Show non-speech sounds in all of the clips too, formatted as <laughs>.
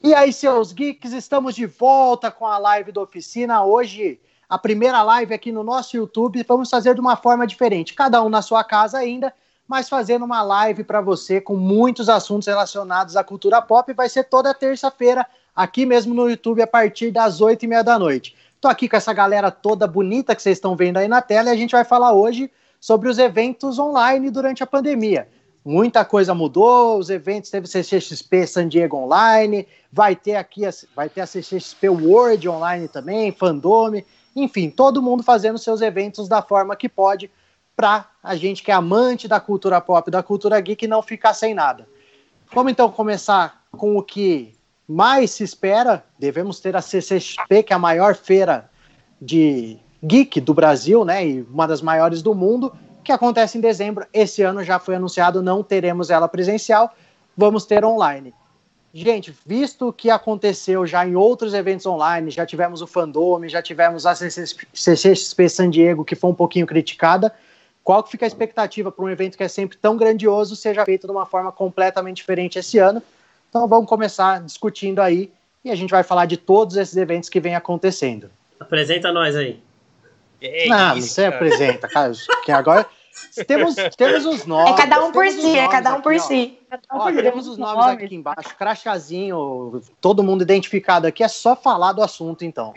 E aí, seus geeks, estamos de volta com a live da oficina. Hoje, a primeira live aqui no nosso YouTube. Vamos fazer de uma forma diferente, cada um na sua casa ainda, mas fazendo uma live para você com muitos assuntos relacionados à cultura pop. Vai ser toda terça-feira, aqui mesmo no YouTube, a partir das oito e meia da noite. Estou aqui com essa galera toda bonita que vocês estão vendo aí na tela e a gente vai falar hoje sobre os eventos online durante a pandemia. Muita coisa mudou, os eventos teve CCXP San Diego Online, vai ter aqui a, vai ter a CCXP World Online também, Fandome, enfim, todo mundo fazendo seus eventos da forma que pode para a gente que é amante da cultura pop, da cultura geek não ficar sem nada. Vamos então começar com o que mais se espera. Devemos ter a CCXP, que é a maior feira de geek do Brasil, né, e uma das maiores do mundo, que acontece em dezembro. Esse ano já foi anunciado, não teremos ela presencial, vamos ter online. Gente, visto o que aconteceu já em outros eventos online, já tivemos o Fandome, já tivemos a CCXP San Diego, que foi um pouquinho criticada, qual que fica a expectativa para um evento que é sempre tão grandioso seja feito de uma forma completamente diferente esse ano? Então vamos começar discutindo aí e a gente vai falar de todos esses eventos que vem acontecendo. Apresenta nós aí. É não, isso, você cara. apresenta, cara. Que agora temos, temos os nomes. É cada um por si, é cada um por si. Ó, temos os nomes aqui embaixo, crachazinho, todo mundo identificado aqui, é só falar do assunto, então.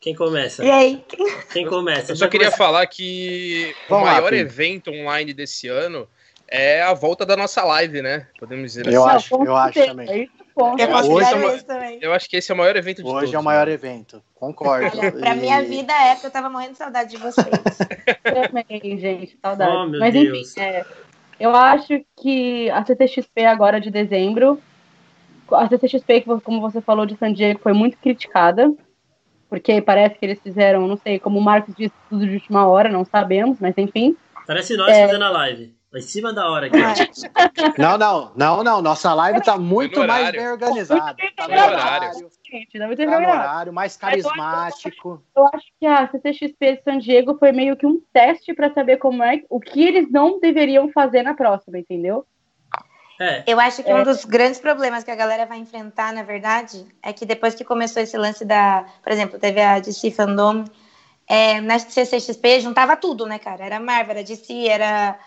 Quem começa? E aí? Quem começa? Eu só queria começar. falar que Vamos o maior lá, evento online desse ano é a volta da nossa live, né? Podemos dizer eu assim. Acho, eu acho também. Eu, acho hoje é eu acho que esse é o maior evento de hoje todos. Hoje é o maior né? evento, concordo. Olha, pra e... minha vida é porque eu tava morrendo de saudade de vocês. <laughs> também, gente, saudade. Oh, Mas Deus. enfim, é, eu acho que a CCXP agora de dezembro, a CCXP, como você falou de San Diego, foi muito criticada, porque parece que eles fizeram, não sei, como o Marcos disse, tudo de última hora, não sabemos, mas enfim. Parece nós é... fazendo a live. Em cima da hora aqui. Não, não, não, não. Nossa live tá muito mais bem organizada. Tá no horário. Tá no horário, mais carismático. Eu acho que a CCXP de San Diego foi meio que um teste para saber como é o que eles não deveriam fazer na próxima, entendeu? É. Eu acho que é. um dos grandes problemas que a galera vai enfrentar, na verdade, é que depois que começou esse lance da, por exemplo, teve a DC Fandom, é, na CCXP juntava tudo, né, cara? Era Marvel, era DC, era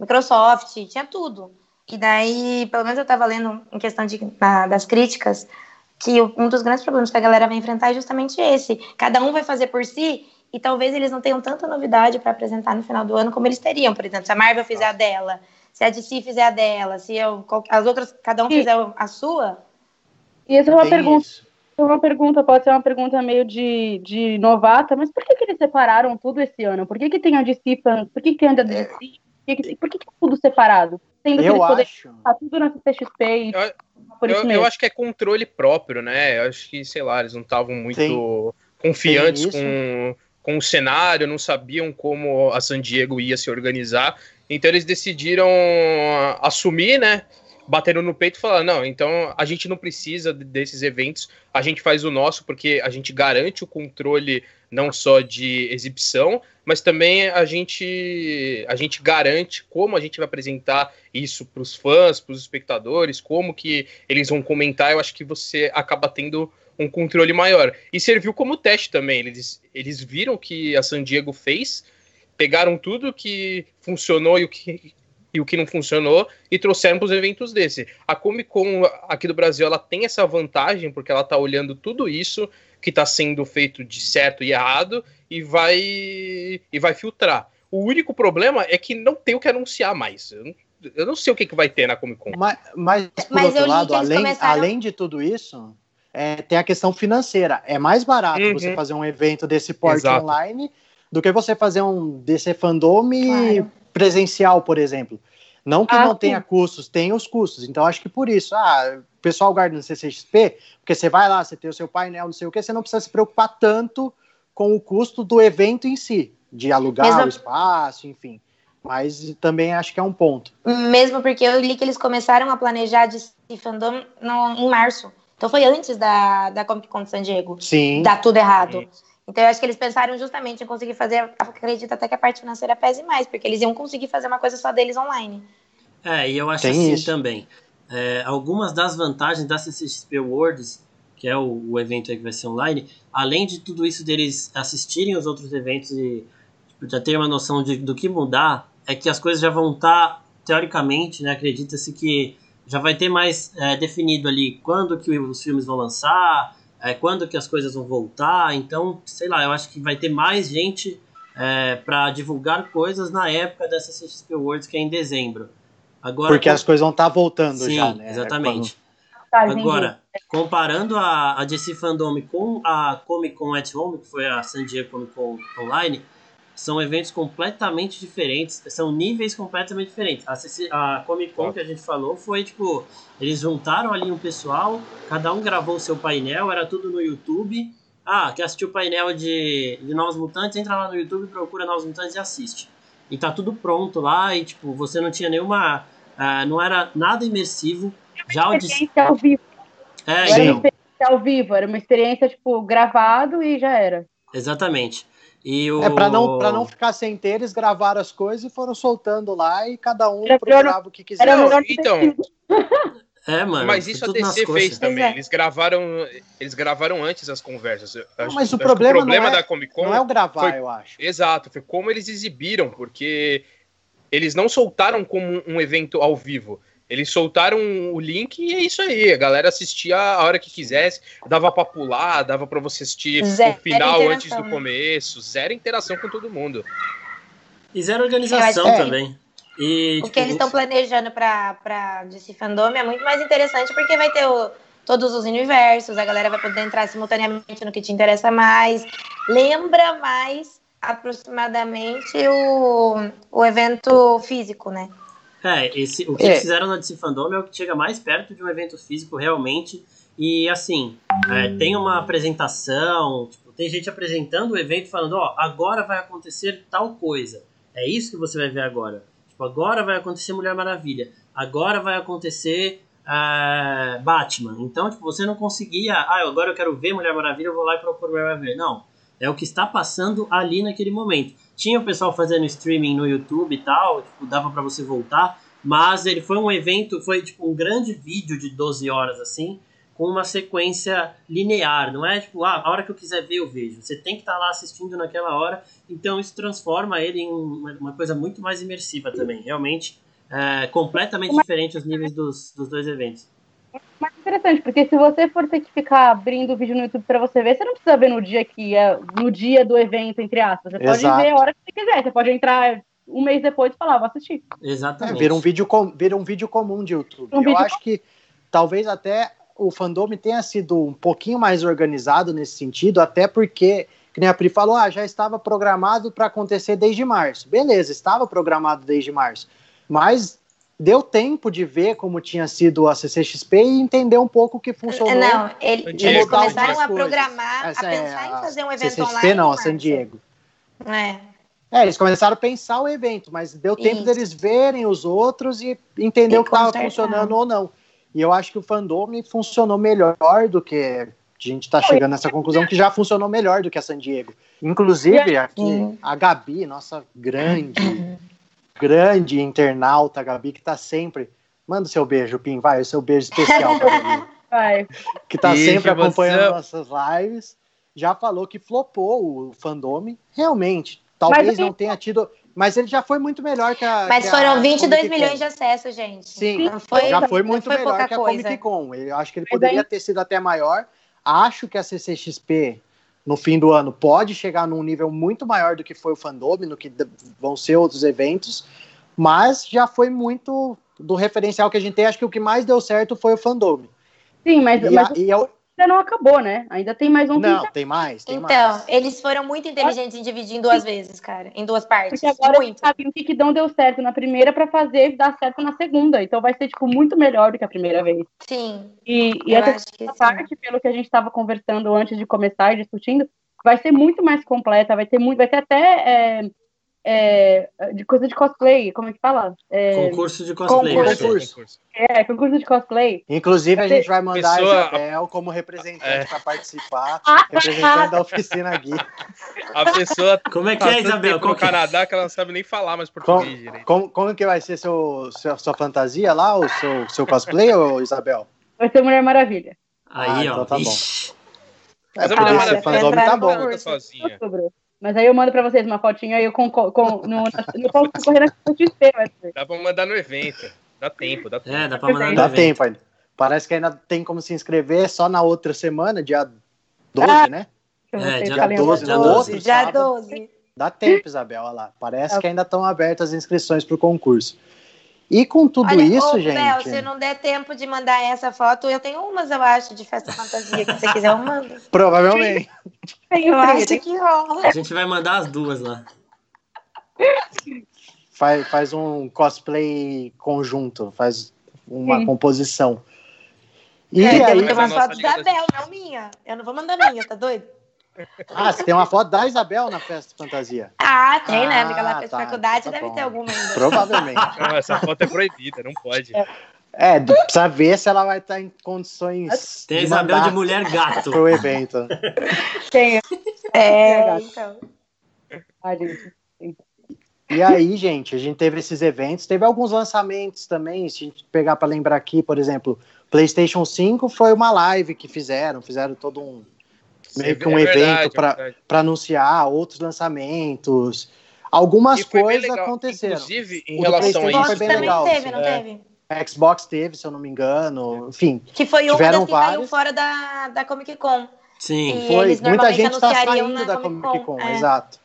Microsoft, tinha tudo. E daí, pelo menos eu estava lendo em questão de, na, das críticas, que um dos grandes problemas que a galera vai enfrentar é justamente esse. Cada um vai fazer por si e talvez eles não tenham tanta novidade para apresentar no final do ano como eles teriam. Por exemplo, se a Marvel fizer a dela, se a DC fizer a dela, se eu, as outras, cada um fizer a sua. E essa é uma pergunta. Isso. É uma pergunta, pode ser uma pergunta meio de, de novata, mas por que, que eles separaram tudo esse ano? Por que, que tem a DC, por que, que tem a DC, é por que, que é tudo separado? Sendo eu acho. Tá tudo na CXP e eu, por isso eu, mesmo. eu acho que é controle próprio, né? Eu acho que, sei lá, eles não estavam muito Sim. confiantes com, com o cenário, não sabiam como a San Diego ia se organizar. Então eles decidiram assumir, né? Bateram no peito e falaram: não, então a gente não precisa desses eventos, a gente faz o nosso porque a gente garante o controle não só de exibição, mas também a gente a gente garante como a gente vai apresentar isso para os fãs, para os espectadores, como que eles vão comentar. Eu acho que você acaba tendo um controle maior. E serviu como teste também. Eles, eles viram que a San Diego fez, pegaram tudo que funcionou e o que e o que não funcionou e trouxeram para os eventos desse. A Comic Con aqui do Brasil ela tem essa vantagem porque ela está olhando tudo isso que está sendo feito de certo e errado e vai e vai filtrar. O único problema é que não tem o que anunciar mais. Eu não, eu não sei o que, que vai ter na Comic Con. Mas, mas por mas outro lado, além, começaram... além de tudo isso, é, tem a questão financeira. É mais barato uhum. você fazer um evento desse porte Exato. online do que você fazer um desse fandome claro. Presencial, por exemplo. Não que ah, não sim. tenha custos, tem os custos. Então, acho que por isso, ah, o pessoal guarda no CCXP, porque você vai lá, você tem o seu painel, não sei o que, você não precisa se preocupar tanto com o custo do evento em si, de alugar Mesmo... o espaço, enfim. Mas também acho que é um ponto. Mesmo porque eu li que eles começaram a planejar de fandom no, em março. Então foi antes da, da Comic Con de San Diego. Sim. Dá tudo errado. Então eu acho que eles pensaram justamente em conseguir fazer, acredito até que a parte financeira pese mais, porque eles iam conseguir fazer uma coisa só deles online. É, e eu acho Tem assim isso. também. é, algumas das vantagens da CCXP Worlds, que é o, o evento aí que vai ser online, além de tudo isso deles assistirem os outros eventos e tipo, já ter uma noção de, do que mudar, é que as coisas já vão estar, tá, teoricamente, né, acredita-se que já vai ter mais é, definido ali quando que os filmes vão lançar, é, quando que as coisas vão voltar. Então, sei lá, eu acho que vai ter mais gente é, para divulgar coisas na época dessa CXP Awards, que é em dezembro. Agora, Porque as coisas vão estar tá voltando sim, já, né? Exatamente. Tá, Agora, comparando a, a DC Fandom com a Comic Con at Home, que foi a San Diego Comic Con Online, são eventos completamente diferentes, são níveis completamente diferentes. A, a Comic Con que a gente falou foi tipo, eles juntaram ali um pessoal, cada um gravou o seu painel, era tudo no YouTube. Ah, quer assistir o painel de, de Novos Mutantes? Entra lá no YouTube, procura Novos Mutantes e assiste. E tá tudo pronto lá, e tipo, você não tinha nenhuma. Uh, não era nada imersivo. Já o experiência ao vivo. É, era então. uma experiência ao vivo, era uma experiência, tipo, gravado e já era. Exatamente. E o... É, para não, pra não ficar sem ter, eles gravaram as coisas e foram soltando lá e cada um era procurava o que quisesse. Então. É, mano. Mas isso a DC fez também. É. Eles gravaram, eles gravaram antes as conversas. Não, mas o problema, o problema é, da Comic Con não é o gravar, foi, eu acho. Exato, foi como eles exibiram, porque eles não soltaram como um evento ao vivo. Eles soltaram o link e é isso aí. A galera assistia a hora que quisesse, dava pra pular, dava pra você assistir zero o final antes do começo. Zero interação com todo mundo. E zero organização é. também. E, o tipo, que eles estão planejando pra, pra DC Fandom é muito mais interessante porque vai ter o, todos os universos, a galera vai poder entrar simultaneamente no que te interessa mais. Lembra mais aproximadamente o, o evento físico, né? É, esse, o que é. fizeram na DC Fandom é o que chega mais perto de um evento físico realmente. E assim, é, tem uma apresentação, tipo, tem gente apresentando o evento falando, ó, agora vai acontecer tal coisa. É isso que você vai ver agora. Tipo, agora vai acontecer Mulher Maravilha. Agora vai acontecer uh, Batman. Então, tipo, você não conseguia, ah, agora eu quero ver Mulher Maravilha, eu vou lá e procuro Mulher Maravilha. Não. É o que está passando ali naquele momento. Tinha o pessoal fazendo streaming no YouTube e tal, tipo, dava para você voltar, mas ele foi um evento, foi tipo um grande vídeo de 12 horas assim, com uma sequência linear, não é tipo, ah, a hora que eu quiser ver eu vejo. Você tem que estar tá lá assistindo naquela hora, então isso transforma ele em uma, coisa muito mais imersiva também. Realmente, é completamente diferente os níveis dos, dos dois eventos mais interessante, porque se você for ter que ficar abrindo o vídeo no YouTube para você ver, você não precisa ver no dia que é no dia do evento, entre aspas. Você pode Exato. ver a hora que você quiser. Você pode entrar um mês depois e falar, vou assistir. Exatamente. É, vira, um vídeo com, vira um vídeo comum de YouTube. Um Eu acho com... que talvez até o fandom tenha sido um pouquinho mais organizado nesse sentido, até porque, que nem a Pri falou, ah, já estava programado para acontecer desde março. Beleza, estava programado desde março. Mas deu tempo de ver como tinha sido a CCXP e entender um pouco o que funcionou. Não, ele, eles começaram a programar, Essa a é pensar é em fazer um evento CCXP, online. não, a San Diego. É. É, eles começaram a pensar o evento, mas deu tempo Isso. deles verem os outros e entender e o que estava funcionando ou não. E eu acho que o fandom funcionou melhor do que a gente está chegando nessa conclusão que já funcionou melhor do que a San Diego. Inclusive, aqui, a Gabi, nossa grande <clears throat> grande internauta, Gabi, que tá sempre. Manda o seu beijo, Pim, vai, o seu beijo especial pra Gabi. <laughs> Vai. Que tá beijo sempre acompanhando você... nossas lives. Já falou que flopou o fandome. Realmente, talvez não tenha tido. Mas ele já foi muito melhor que a. Mas que foram a 22 milhões de acessos, gente. Sim, foi, já foi muito foi melhor que a coisa. Comic Con. Eu acho que ele poderia ter sido até maior. Acho que a CCXP no fim do ano pode chegar num nível muito maior do que foi o Fandome, no que vão ser outros eventos, mas já foi muito do referencial que a gente tem. Acho que o que mais deu certo foi o Fandome. Sim, mas, e, mas... A, e eu, ainda não acabou, né? Ainda tem mais um. Não, tem mais, tem então, mais. eles foram muito inteligentes em dividir em duas vezes, cara. Em duas partes. Porque agora muito. sabe o que não deu certo na primeira para fazer dar certo na segunda. Então vai ser, tipo, muito melhor do que a primeira vez. Sim. E, e essa parte, pelo que a gente estava conversando antes de começar e discutindo, vai ser muito mais completa, vai ter muito, vai ter até. É, é, de coisa de cosplay, como é que fala? É, concurso de cosplay. Concurso. concurso. É, concurso de cosplay. Inclusive, a gente vai mandar Pessoa... a Isabel como representante é. para participar, representante da oficina Gui. A pessoa. <laughs> Como é que é, Isabel? Qual no que... Canadá que ela não sabe nem falar mais português como, direito. Como, como que vai ser seu, sua, sua fantasia lá, o seu, seu cosplay, ou Isabel? Vai ser Mulher Maravilha. Aí, ah, ó. Então tá bom. É, Mas a Mulher Maravilha tá bom. Sozinha. Mas aí eu mando pra vocês uma fotinha aí eu com, com, no, no posso concorrer na XP, Dá pra mandar no evento. Dá tempo, dá tempo. É, dá pra mandar no dá evento. tempo ainda. Parece que ainda tem como se inscrever só na outra semana, dia 12, ah, né? É, dia, dia 12, dia 12. Dia 12. Dá tempo, Isabel, olha lá. Parece que ainda estão abertas as inscrições pro concurso. E com tudo Olha, isso, ô, gente. Bel, se não der tempo de mandar essa foto, eu tenho umas, eu acho, de festa fantasia. Que você quiser, eu mando. <laughs> Provavelmente. Eu acho que rola. A gente vai mandar as duas lá. Faz, faz um cosplay conjunto, faz uma Sim. composição. E é, aí, tem uma foto da Bel, não minha. Eu não vou mandar minha, tá doido? Ah, você tem uma foto da Isabel na festa fantasia? Ah, tem, né? Porque ela fez tá, faculdade, tá deve bom. ter alguma ainda. Provavelmente. Não, essa foto é proibida, não pode. É. É, precisa ver se ela vai estar em condições. Tem a Isabel de mulher gato. Pro evento. Tem. É, então. E aí, gente, a gente teve esses eventos, teve alguns lançamentos também. Se a gente pegar para lembrar aqui, por exemplo, PlayStation 5 foi uma live que fizeram, fizeram todo um meio que um é evento para anunciar outros lançamentos. Algumas coisas aconteceram. Inclusive, em o relação a isso, foi bem legal. Teve, assim. não é. teve? Xbox teve, se eu não me engano. Enfim. Que foi uma das que vários. caiu fora da, da Comic Con. Sim, e foi. Muita gente está saindo da Comic Con, Comic -Con é. exato.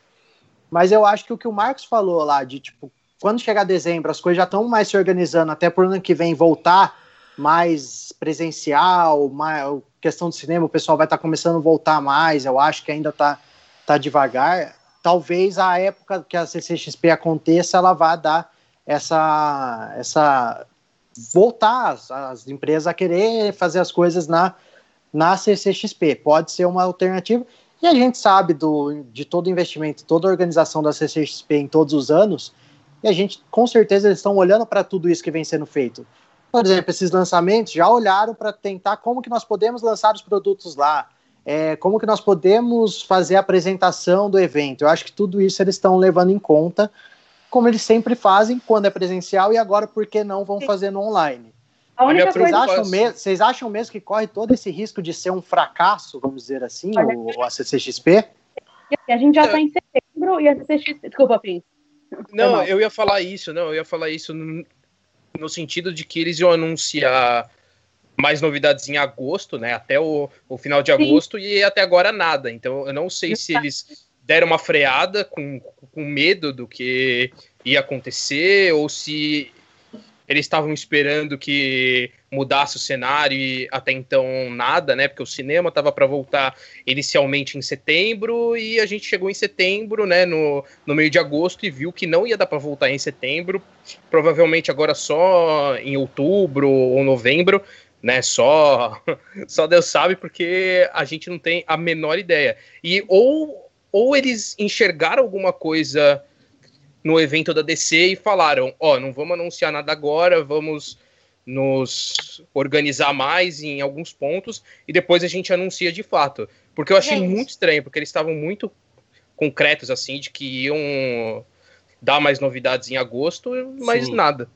Mas eu acho que o que o Marcos falou lá, de tipo, quando chegar dezembro, as coisas já estão mais se organizando, até por ano que vem voltar mais presencial, mais, questão do cinema, o pessoal vai estar tá começando a voltar mais, eu acho que ainda está tá devagar. Talvez a época que a CCXP aconteça, ela vá dar essa, essa voltar as, as empresas a querer fazer as coisas na, na CCXP. Pode ser uma alternativa. E a gente sabe do, de todo investimento, toda a organização da CCXP em todos os anos, e a gente, com certeza, eles estão olhando para tudo isso que vem sendo feito por exemplo, esses lançamentos já olharam para tentar como que nós podemos lançar os produtos lá, é, como que nós podemos fazer a apresentação do evento. Eu acho que tudo isso eles estão levando em conta, como eles sempre fazem quando é presencial e agora por que não vão fazer no online. A única vocês, coisa... acham mesmo, vocês acham mesmo que corre todo esse risco de ser um fracasso, vamos dizer assim, o, a CCXP? A gente já está em setembro e a CCXP. Desculpa, Pim. Não, eu ia falar isso, não, eu ia falar isso no sentido de que eles iam anunciar mais novidades em agosto, né? Até o, o final de agosto, Sim. e até agora nada. Então eu não sei se eles deram uma freada com, com medo do que ia acontecer, ou se eles estavam esperando que mudasse o cenário e até então nada, né? Porque o cinema estava para voltar inicialmente em setembro e a gente chegou em setembro, né? No, no meio de agosto e viu que não ia dar para voltar em setembro, provavelmente agora só em outubro ou novembro, né? Só, <laughs> só Deus sabe porque a gente não tem a menor ideia. E ou ou eles enxergaram alguma coisa no evento da DC e falaram: Ó, oh, não vamos anunciar nada agora, vamos nos organizar mais em alguns pontos e depois a gente anuncia de fato. Porque eu achei muito estranho, porque eles estavam muito concretos assim de que iam dar mais novidades em agosto, mas Sim. nada.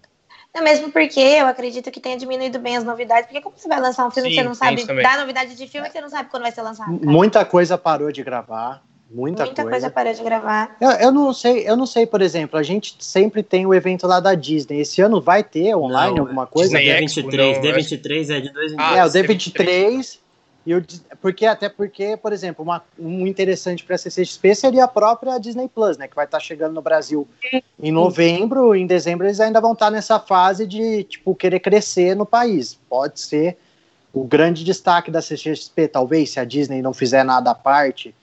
Não, mesmo porque eu acredito que tenha diminuído bem as novidades. Porque como você vai lançar um filme Sim, que você não sabe dar novidade de filme que você não sabe quando vai ser lançado? Cara? Muita coisa parou de gravar. Muita, Muita coisa. coisa parou de gravar. Eu, eu, não sei, eu não sei, por exemplo, a gente sempre tem o evento lá da Disney. Esse ano vai ter online não, alguma coisa? Disney D23, D23 é de dois em dois. Ah, é, o D23 e o, porque até porque, por exemplo, uma, um interessante para a CCXP seria a própria Disney Plus, né, que vai estar tá chegando no Brasil em novembro, em dezembro eles ainda vão estar tá nessa fase de tipo querer crescer no país. Pode ser o grande destaque da CCXP, talvez, se a Disney não fizer nada à parte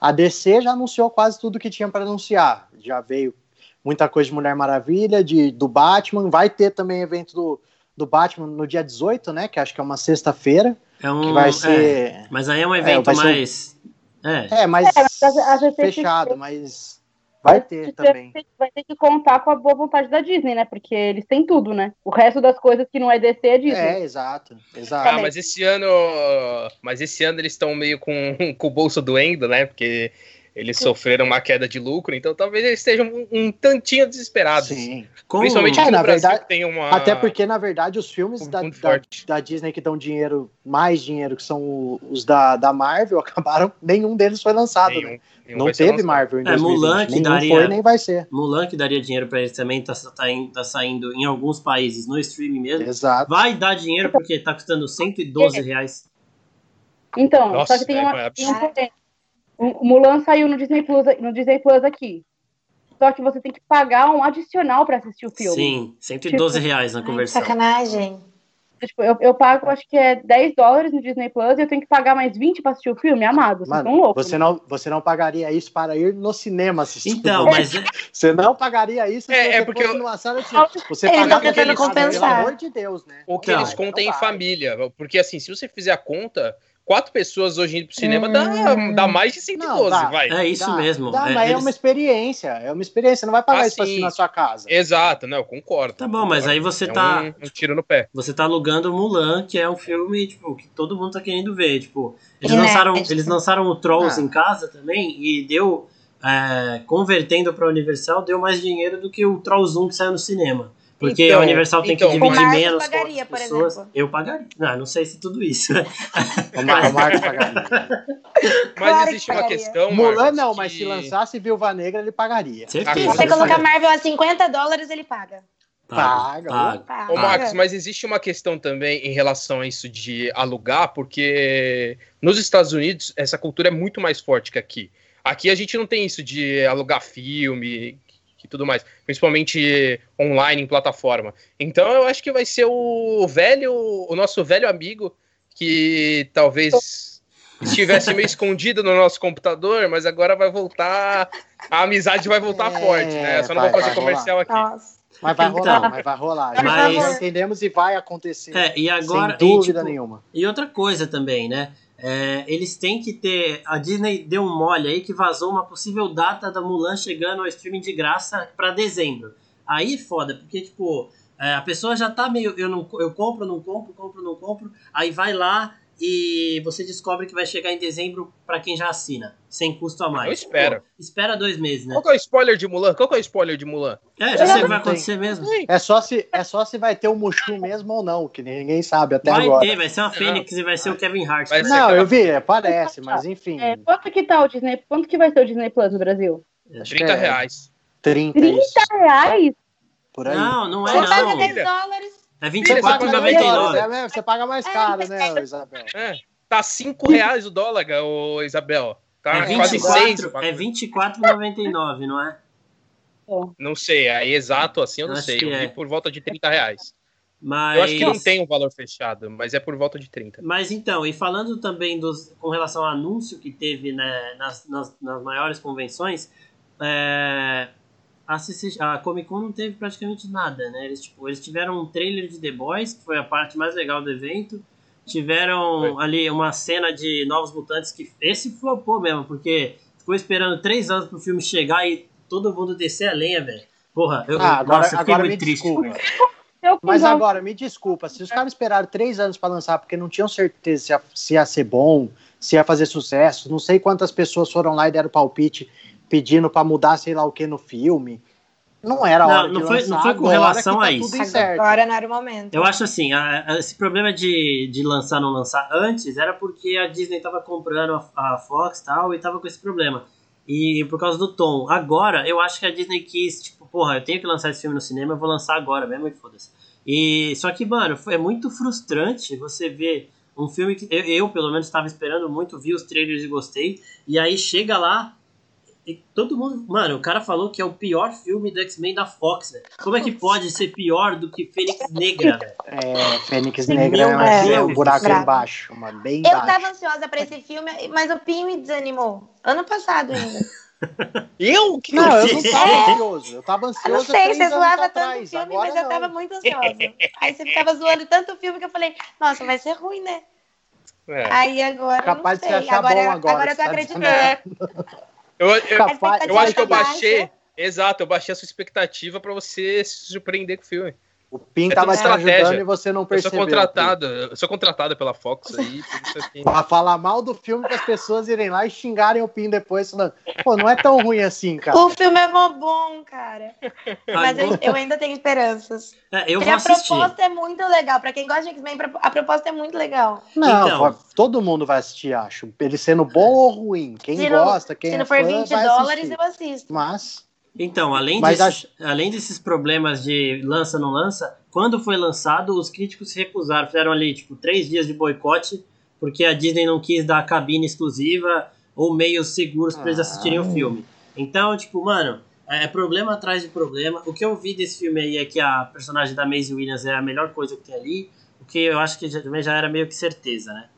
a DC já anunciou quase tudo que tinha para anunciar. Já veio muita coisa de Mulher Maravilha, de, do Batman. Vai ter também evento do, do Batman no dia 18, né? Que acho que é uma sexta-feira. É um, que vai ser. É, mas aí é um é, evento é, mais. Um, é. é, mais é, fechado, mas. Vai ter também. Vai ter que contar com a boa vontade da Disney, né? Porque eles têm tudo, né? O resto das coisas que não é DC é Disney. É, exato. exato. Ah, mas esse ano. Mas esse ano eles estão meio com, <laughs> com o bolso doendo, né? Porque eles sofreram uma queda de lucro, então talvez eles estejam um, um tantinho desesperados. Sim. Com... Principalmente é, na Brasil, verdade, tem uma... Até porque, na verdade, os filmes um da, da, da, Disney que dão dinheiro, mais dinheiro, que são os da, da Marvel, <laughs> acabaram, nenhum deles foi lançado, nenhum, né? Nenhum não teve Marvel em é, 2020. Mulan que daria, foi, nem vai ser. Mulan que daria dinheiro para eles também, tá, tá, tá saindo em alguns países no streaming mesmo. Exato. Vai dar dinheiro porque tá custando 112 reais. Então, Nossa, só que tem, é, uma, tem um o Mulan saiu no Disney Plus, no Disney Plus aqui. Só que você tem que pagar um adicional para assistir o filme. Sim, 112 tipo, reais na conversão. Sacanagem. Tipo, eu, eu pago, acho que é 10 dólares no Disney Plus e eu tenho que pagar mais 20 para assistir o filme, amado. Vocês Mano, loucos. Você não, você não pagaria isso para ir no cinema assistir Então, mas. É- <laughs> você não pagaria isso é, é porque eu... numa sala de cinema. Você estão tentando compensar. Pelo amor de Deus, né? O que não, eles contam em família. Porque assim, se você fizer a conta, quatro pessoas hoje indo pro cinema hum... dá, dá mais de 112, não, dá, vai. É isso dá, mesmo. Dá, é, mas é eles... é uma experiência, é uma experiência, não vai pagar isso assim, na sua casa. Exato, não, eu concordo. Tá bom, concordo. mas aí você é tá. Um, um, tiro no pé. Você tá alugando Mulan, que é um filme, tipo, que todo mundo tá querendo ver. Tipo, eles, é, lançaram, é eles lançaram o Trolls ah. em casa também e deu. É, convertendo pra Universal, deu mais dinheiro do que o Trolls 1 que saiu no cinema. Porque então, a Universal tem então, que dividir menos pagaria, com as pessoas. Exemplo. Eu pagaria. Não, não sei se tudo isso. <laughs> o Marcos pagaria. Mas claro existe uma questão. Mulan não, que... mas se lançasse Viúva Negra, ele pagaria. Se você colocar Marvel a 50 dólares, ele paga. Paga. paga. paga. Ô, Marcos, mas existe uma questão também em relação a isso de alugar, porque nos Estados Unidos essa cultura é muito mais forte que aqui. Aqui a gente não tem isso de alugar filme, e tudo mais, principalmente online em plataforma. Então eu acho que vai ser o velho, o nosso velho amigo que talvez estivesse meio escondido no nosso computador, mas agora vai voltar, a amizade vai voltar é, forte, né? Só não vai, vou fazer comercial rolar. aqui. Nossa. Mas vai então, rolar, mas vai rolar. Mas... Nós entendemos e vai acontecer. É, e agora, sem dúvida e, tipo, nenhuma. E outra coisa também, né? É, eles têm que ter. A Disney deu um mole aí que vazou uma possível data da Mulan chegando ao streaming de graça para dezembro. Aí foda, porque, tipo, é, a pessoa já tá meio. Eu, não, eu compro, não compro, compro, não compro. Aí vai lá, e você descobre que vai chegar em dezembro para quem já assina, sem custo a mais. Eu espero. Pô, espera dois meses, né? Qual que é o spoiler de Mulan? Qual que é o spoiler de Mulan? É, já sei o que vai acontecer mesmo. É só, se, é só se vai ter o Mushu mesmo ou não, que ninguém sabe até vai agora. Ter, vai ser uma Fênix e vai ser o Kevin Hart. Não, eu vi, é, parece, mas enfim. É, quanto que tá o Disney? Quanto que vai ser o Disney Plus no Brasil? Acho 30 é reais. 30, 30 reais? Por aí. Não, não é Você não. Paga 10 dólares. É 24,99. É, você paga mais caro, né, Isabel? É. Tá 5 reais o dólar, ô Isabel. Tá é 24, quase É 24,99, não é? Não sei, é exato assim eu não sei. Eu vi é. por volta de 30 reais. Mas... Eu acho que não tem um valor fechado, mas é por volta de 30. Mas então, e falando também dos, com relação ao anúncio que teve né, nas, nas, nas, maiores convenções, é, a, a, Comic Con não teve praticamente nada, né? Eles, tipo, eles tiveram um trailer de The Boys, que foi a parte mais legal do evento, Tiveram ali uma cena de Novos Mutantes que esse flopou mesmo, porque ficou esperando três anos pro filme chegar e todo mundo descer a lenha, velho. Porra, eu, ah, agora, nossa, eu agora muito me triste. Desculpa. <laughs> Mas agora, me desculpa, se os caras esperaram três anos para lançar porque não tinham certeza se ia, se ia ser bom, se ia fazer sucesso, não sei quantas pessoas foram lá e deram palpite pedindo para mudar sei lá o que no filme. Não era a hora não, não foi, não foi com relação tá a isso. Agora não era o momento. Eu acho assim, a, a, esse problema de, de lançar não lançar antes era porque a Disney tava comprando a, a Fox e tal e tava com esse problema. E por causa do tom. Agora, eu acho que a Disney quis, tipo, porra, eu tenho que lançar esse filme no cinema, eu vou lançar agora mesmo e foda-se. E só que, mano, é muito frustrante você ver um filme que eu, eu pelo menos estava esperando muito, vi os trailers e gostei, e aí chega lá e todo mundo. Mano, o cara falou que é o pior filme do X-Men da Fox, velho. Como é que pode ser pior do que Fênix Negra, velho? <laughs> É, Fênix Negra é, é um buraco bravo. embaixo, uma bem Eu baixo. tava ansiosa pra esse filme, mas o Pim me desanimou. Ano passado ainda. <laughs> Eu? Que não, eu não tava é. ansioso. Eu tava ansioso. Eu não sei, você zoava tanto o filme, Agora mas não. eu tava muito ansiosa. Aí você ficava zoando tanto o filme que eu falei, nossa, vai ser ruim, né? É. Aí agora. Capaz não sei. de você achar agora, bom agora. Agora eu tô tá acreditando. <laughs> Eu, eu, eu acho que eu baixei. Exato, eu baixei a sua expectativa para você se surpreender com o filme. O Pin é tava te ajudando e você não percebeu. Eu sou contratado, eu sou contratado pela Fox aí. Pra falar mal do filme para as pessoas irem lá e xingarem o Pin depois, falando, pô, não é tão ruim assim, cara. O filme é mó bom, cara. Mas eu, eu, ainda tenho esperanças. É, eu vou a assistir. proposta é muito legal. Para quem gosta de X-Men, a proposta é muito legal. Não, então, todo mundo vai assistir, acho. Ele sendo bom ou ruim. Quem se gosta, quem Se não é for 20 dólares, eu assisto. Mas. Então, além, desses, acho... além desses problemas de lança não lança, quando foi lançado, os críticos se recusaram, fizeram ali, tipo, três dias de boicote, porque a Disney não quis dar cabine exclusiva ou meios seguros para eles assistirem ah. o filme. Então, tipo, mano, é problema atrás de problema. O que eu vi desse filme aí é que a personagem da Maisie Williams é a melhor coisa que tem ali, o que eu acho que já, também já era meio que certeza, né?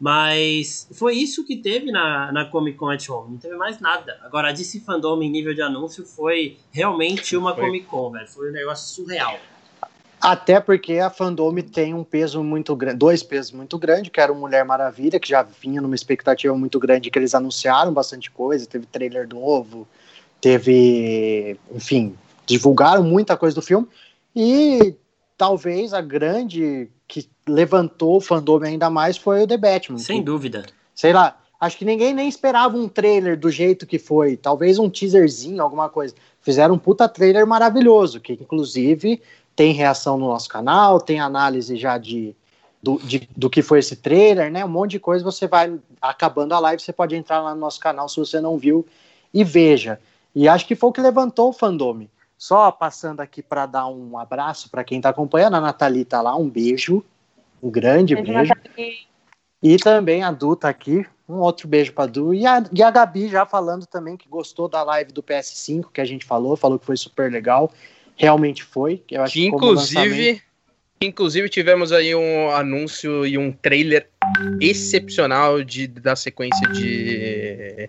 Mas foi isso que teve na, na Comic Con at Home, não teve mais nada. Agora, a DC Fandom em nível de anúncio foi realmente uma foi. Comic Con, velho. Foi um negócio surreal. Até porque a Fandom tem um peso muito grande, dois pesos muito grandes, que era o Mulher Maravilha, que já vinha numa expectativa muito grande, que eles anunciaram bastante coisa, teve trailer novo, teve, enfim, divulgaram muita coisa do filme, e talvez a grande que levantou o fandom ainda mais foi o The Batman. Sem que, dúvida. Sei lá, acho que ninguém nem esperava um trailer do jeito que foi. Talvez um teaserzinho, alguma coisa. Fizeram um puta trailer maravilhoso, que inclusive tem reação no nosso canal, tem análise já de do, de, do que foi esse trailer, né? Um monte de coisa. Você vai acabando a live, você pode entrar lá no nosso canal se você não viu e veja. E acho que foi o que levantou o fandom. Só passando aqui para dar um abraço para quem está acompanhando, a Nathalie tá lá, um beijo, um grande beijo. beijo. E também a Du tá aqui, um outro beijo para Du. E a, e a Gabi já falando também que gostou da live do PS5 que a gente falou, falou que foi super legal. Realmente foi. Eu acho que, inclusive, inclusive tivemos aí um anúncio e um trailer excepcional de, da sequência de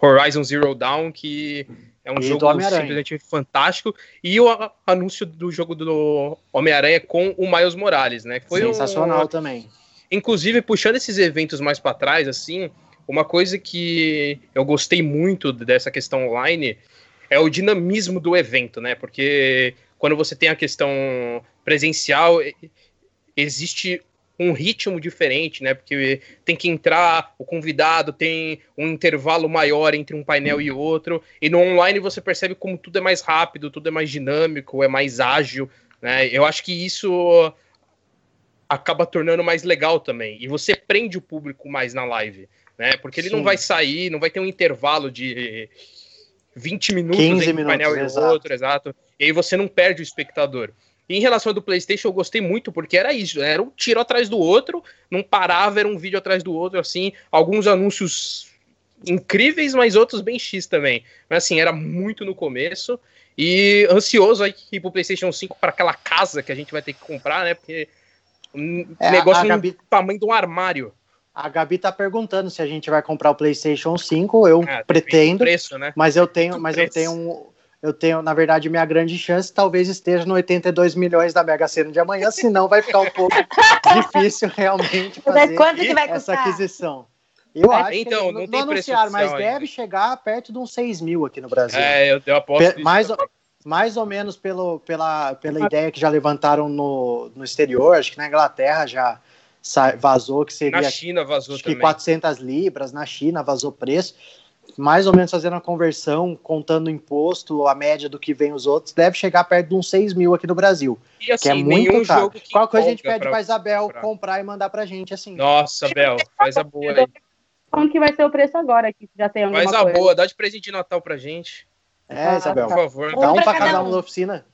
Horizon Zero Dawn que é um e jogo simplesmente fantástico. E o anúncio do jogo do Homem-Aranha com o Miles Morales, né? Foi Sensacional um... também. Inclusive, puxando esses eventos mais para trás, assim, uma coisa que eu gostei muito dessa questão online é o dinamismo do evento, né? Porque quando você tem a questão presencial, existe um ritmo diferente, né? Porque tem que entrar o convidado, tem um intervalo maior entre um painel e outro. E no online você percebe como tudo é mais rápido, tudo é mais dinâmico, é mais ágil, né? Eu acho que isso acaba tornando mais legal também. E você prende o público mais na live, né? Porque ele Sim. não vai sair, não vai ter um intervalo de 20 minutos entre um painel e outro, exato. E aí você não perde o espectador. Em relação ao do PlayStation, eu gostei muito, porque era isso, era um tiro atrás do outro, não parava, era um vídeo atrás do outro, assim, alguns anúncios incríveis, mas outros bem X também. Mas assim, era muito no começo. E ansioso aí ir pro PlayStation 5 para aquela casa que a gente vai ter que comprar, né? Porque um é, negócio Gabi... tamanho de um armário. A Gabi tá perguntando se a gente vai comprar o PlayStation 5. Eu é, pretendo, preço, né? mas eu tenho, mas eu tenho um, eu tenho, na verdade, minha grande chance talvez esteja no 82 milhões da Mega Sena de amanhã, senão vai ficar um <laughs> pouco difícil realmente fazer quanto que vai essa aquisição. Eu acho então, que não, não tem anunciaram, mas deve chegar perto de uns 6 mil aqui no Brasil. É, eu, eu aposto Pe mais, mais ou menos pelo, pela, pela ideia que já levantaram no, no exterior, acho que na Inglaterra já vazou que seria na China vazou acho também. que 400 libras, na China vazou preço mais ou menos fazendo a conversão, contando o imposto, a média do que vem os outros, deve chegar perto de uns 6 mil aqui no Brasil. E assim, que é muito caro. Qual coisa a gente pede pra, pra Isabel comprar. comprar e mandar pra gente, assim. Nossa, Bel, faz a boa aí. Como que vai ser o preço agora, que já tem alguma Faz a coisa. boa, dá de presente de Natal pra gente. É, ah, Isabel. Por favor. Dá um pra cada um da oficina.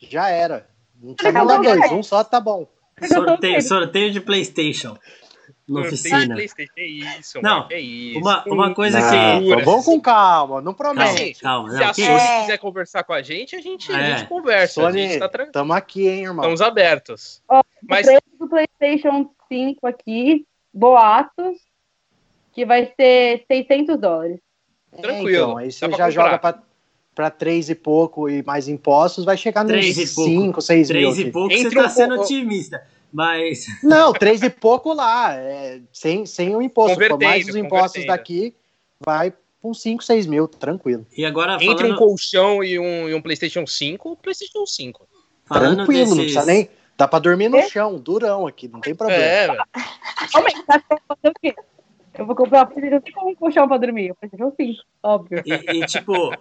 Já era. Não precisa dar dois, um só tá bom. <laughs> Sorteio, sorteio de Playstation na oficina. É isso, não, é isso. Uma, uma coisa não, que. Vamos com calma, não promete. Calma, calma. Se não, a Sony quiser conversar com a gente, a gente, é. a gente conversa. Sony, a gente tá tra... tamo aqui, hein, irmão. Estamos abertos. Ó, Mas... O preço do PlayStation 5 aqui, boatos, que vai ser 600 dólares. Tranquilo. É, então, aí você já joga pra para três e pouco e mais impostos, vai chegar nos 5, 6 mil. Três e pouco, Entre você tá sendo otimista. Mas. <laughs> Não, três e pouco lá, é, sem, sem o imposto. Mais os impostos daqui vai uns 5, 6 mil, tranquilo. E agora falando... Entre um colchão e um, e um PlayStation 5, PlayStation 5. Falando tranquilo, desses... não precisa nem. Dá pra dormir no é? chão, durão aqui, não tem problema. É, tá o? Eu vou comprar uma PlayStation 5 com um colchão pra dormir. Eu PlayStation 5, óbvio. E, e tipo,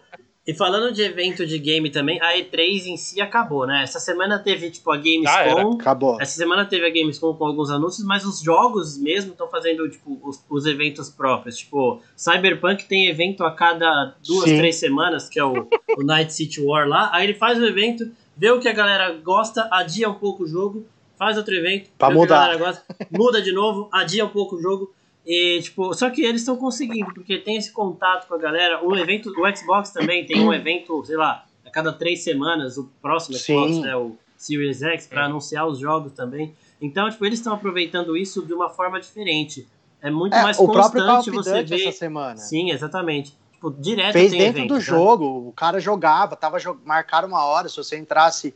e falando de evento de game também, a E3 em si acabou, né? Essa semana teve, tipo, a Gamescom. Ah, acabou. Essa semana teve a Gamescom com alguns anúncios, mas os jogos mesmo estão fazendo, tipo, os, os, eventos próprios. Tipo, Cyberpunk tem evento a cada duas, Sim. três semanas, que é o, o Night City War lá. Aí ele faz o evento, vê o que a galera gosta, adia um pouco o jogo, faz outro evento, pra mudar. Gosta, muda de novo, adia um pouco o jogo. E, tipo, só que eles estão conseguindo, porque tem esse contato com a galera. O evento, o Xbox também tem um evento, sei lá, a cada três semanas, o próximo Xbox, né, o Series X, para anunciar os jogos também. Então, tipo, eles estão aproveitando isso de uma forma diferente. É muito é, mais o constante você ver. Essa semana. Sim, exatamente. Tipo, direto Fez dentro evento, do tá? jogo, o cara jogava, tava marcaram uma hora, se você entrasse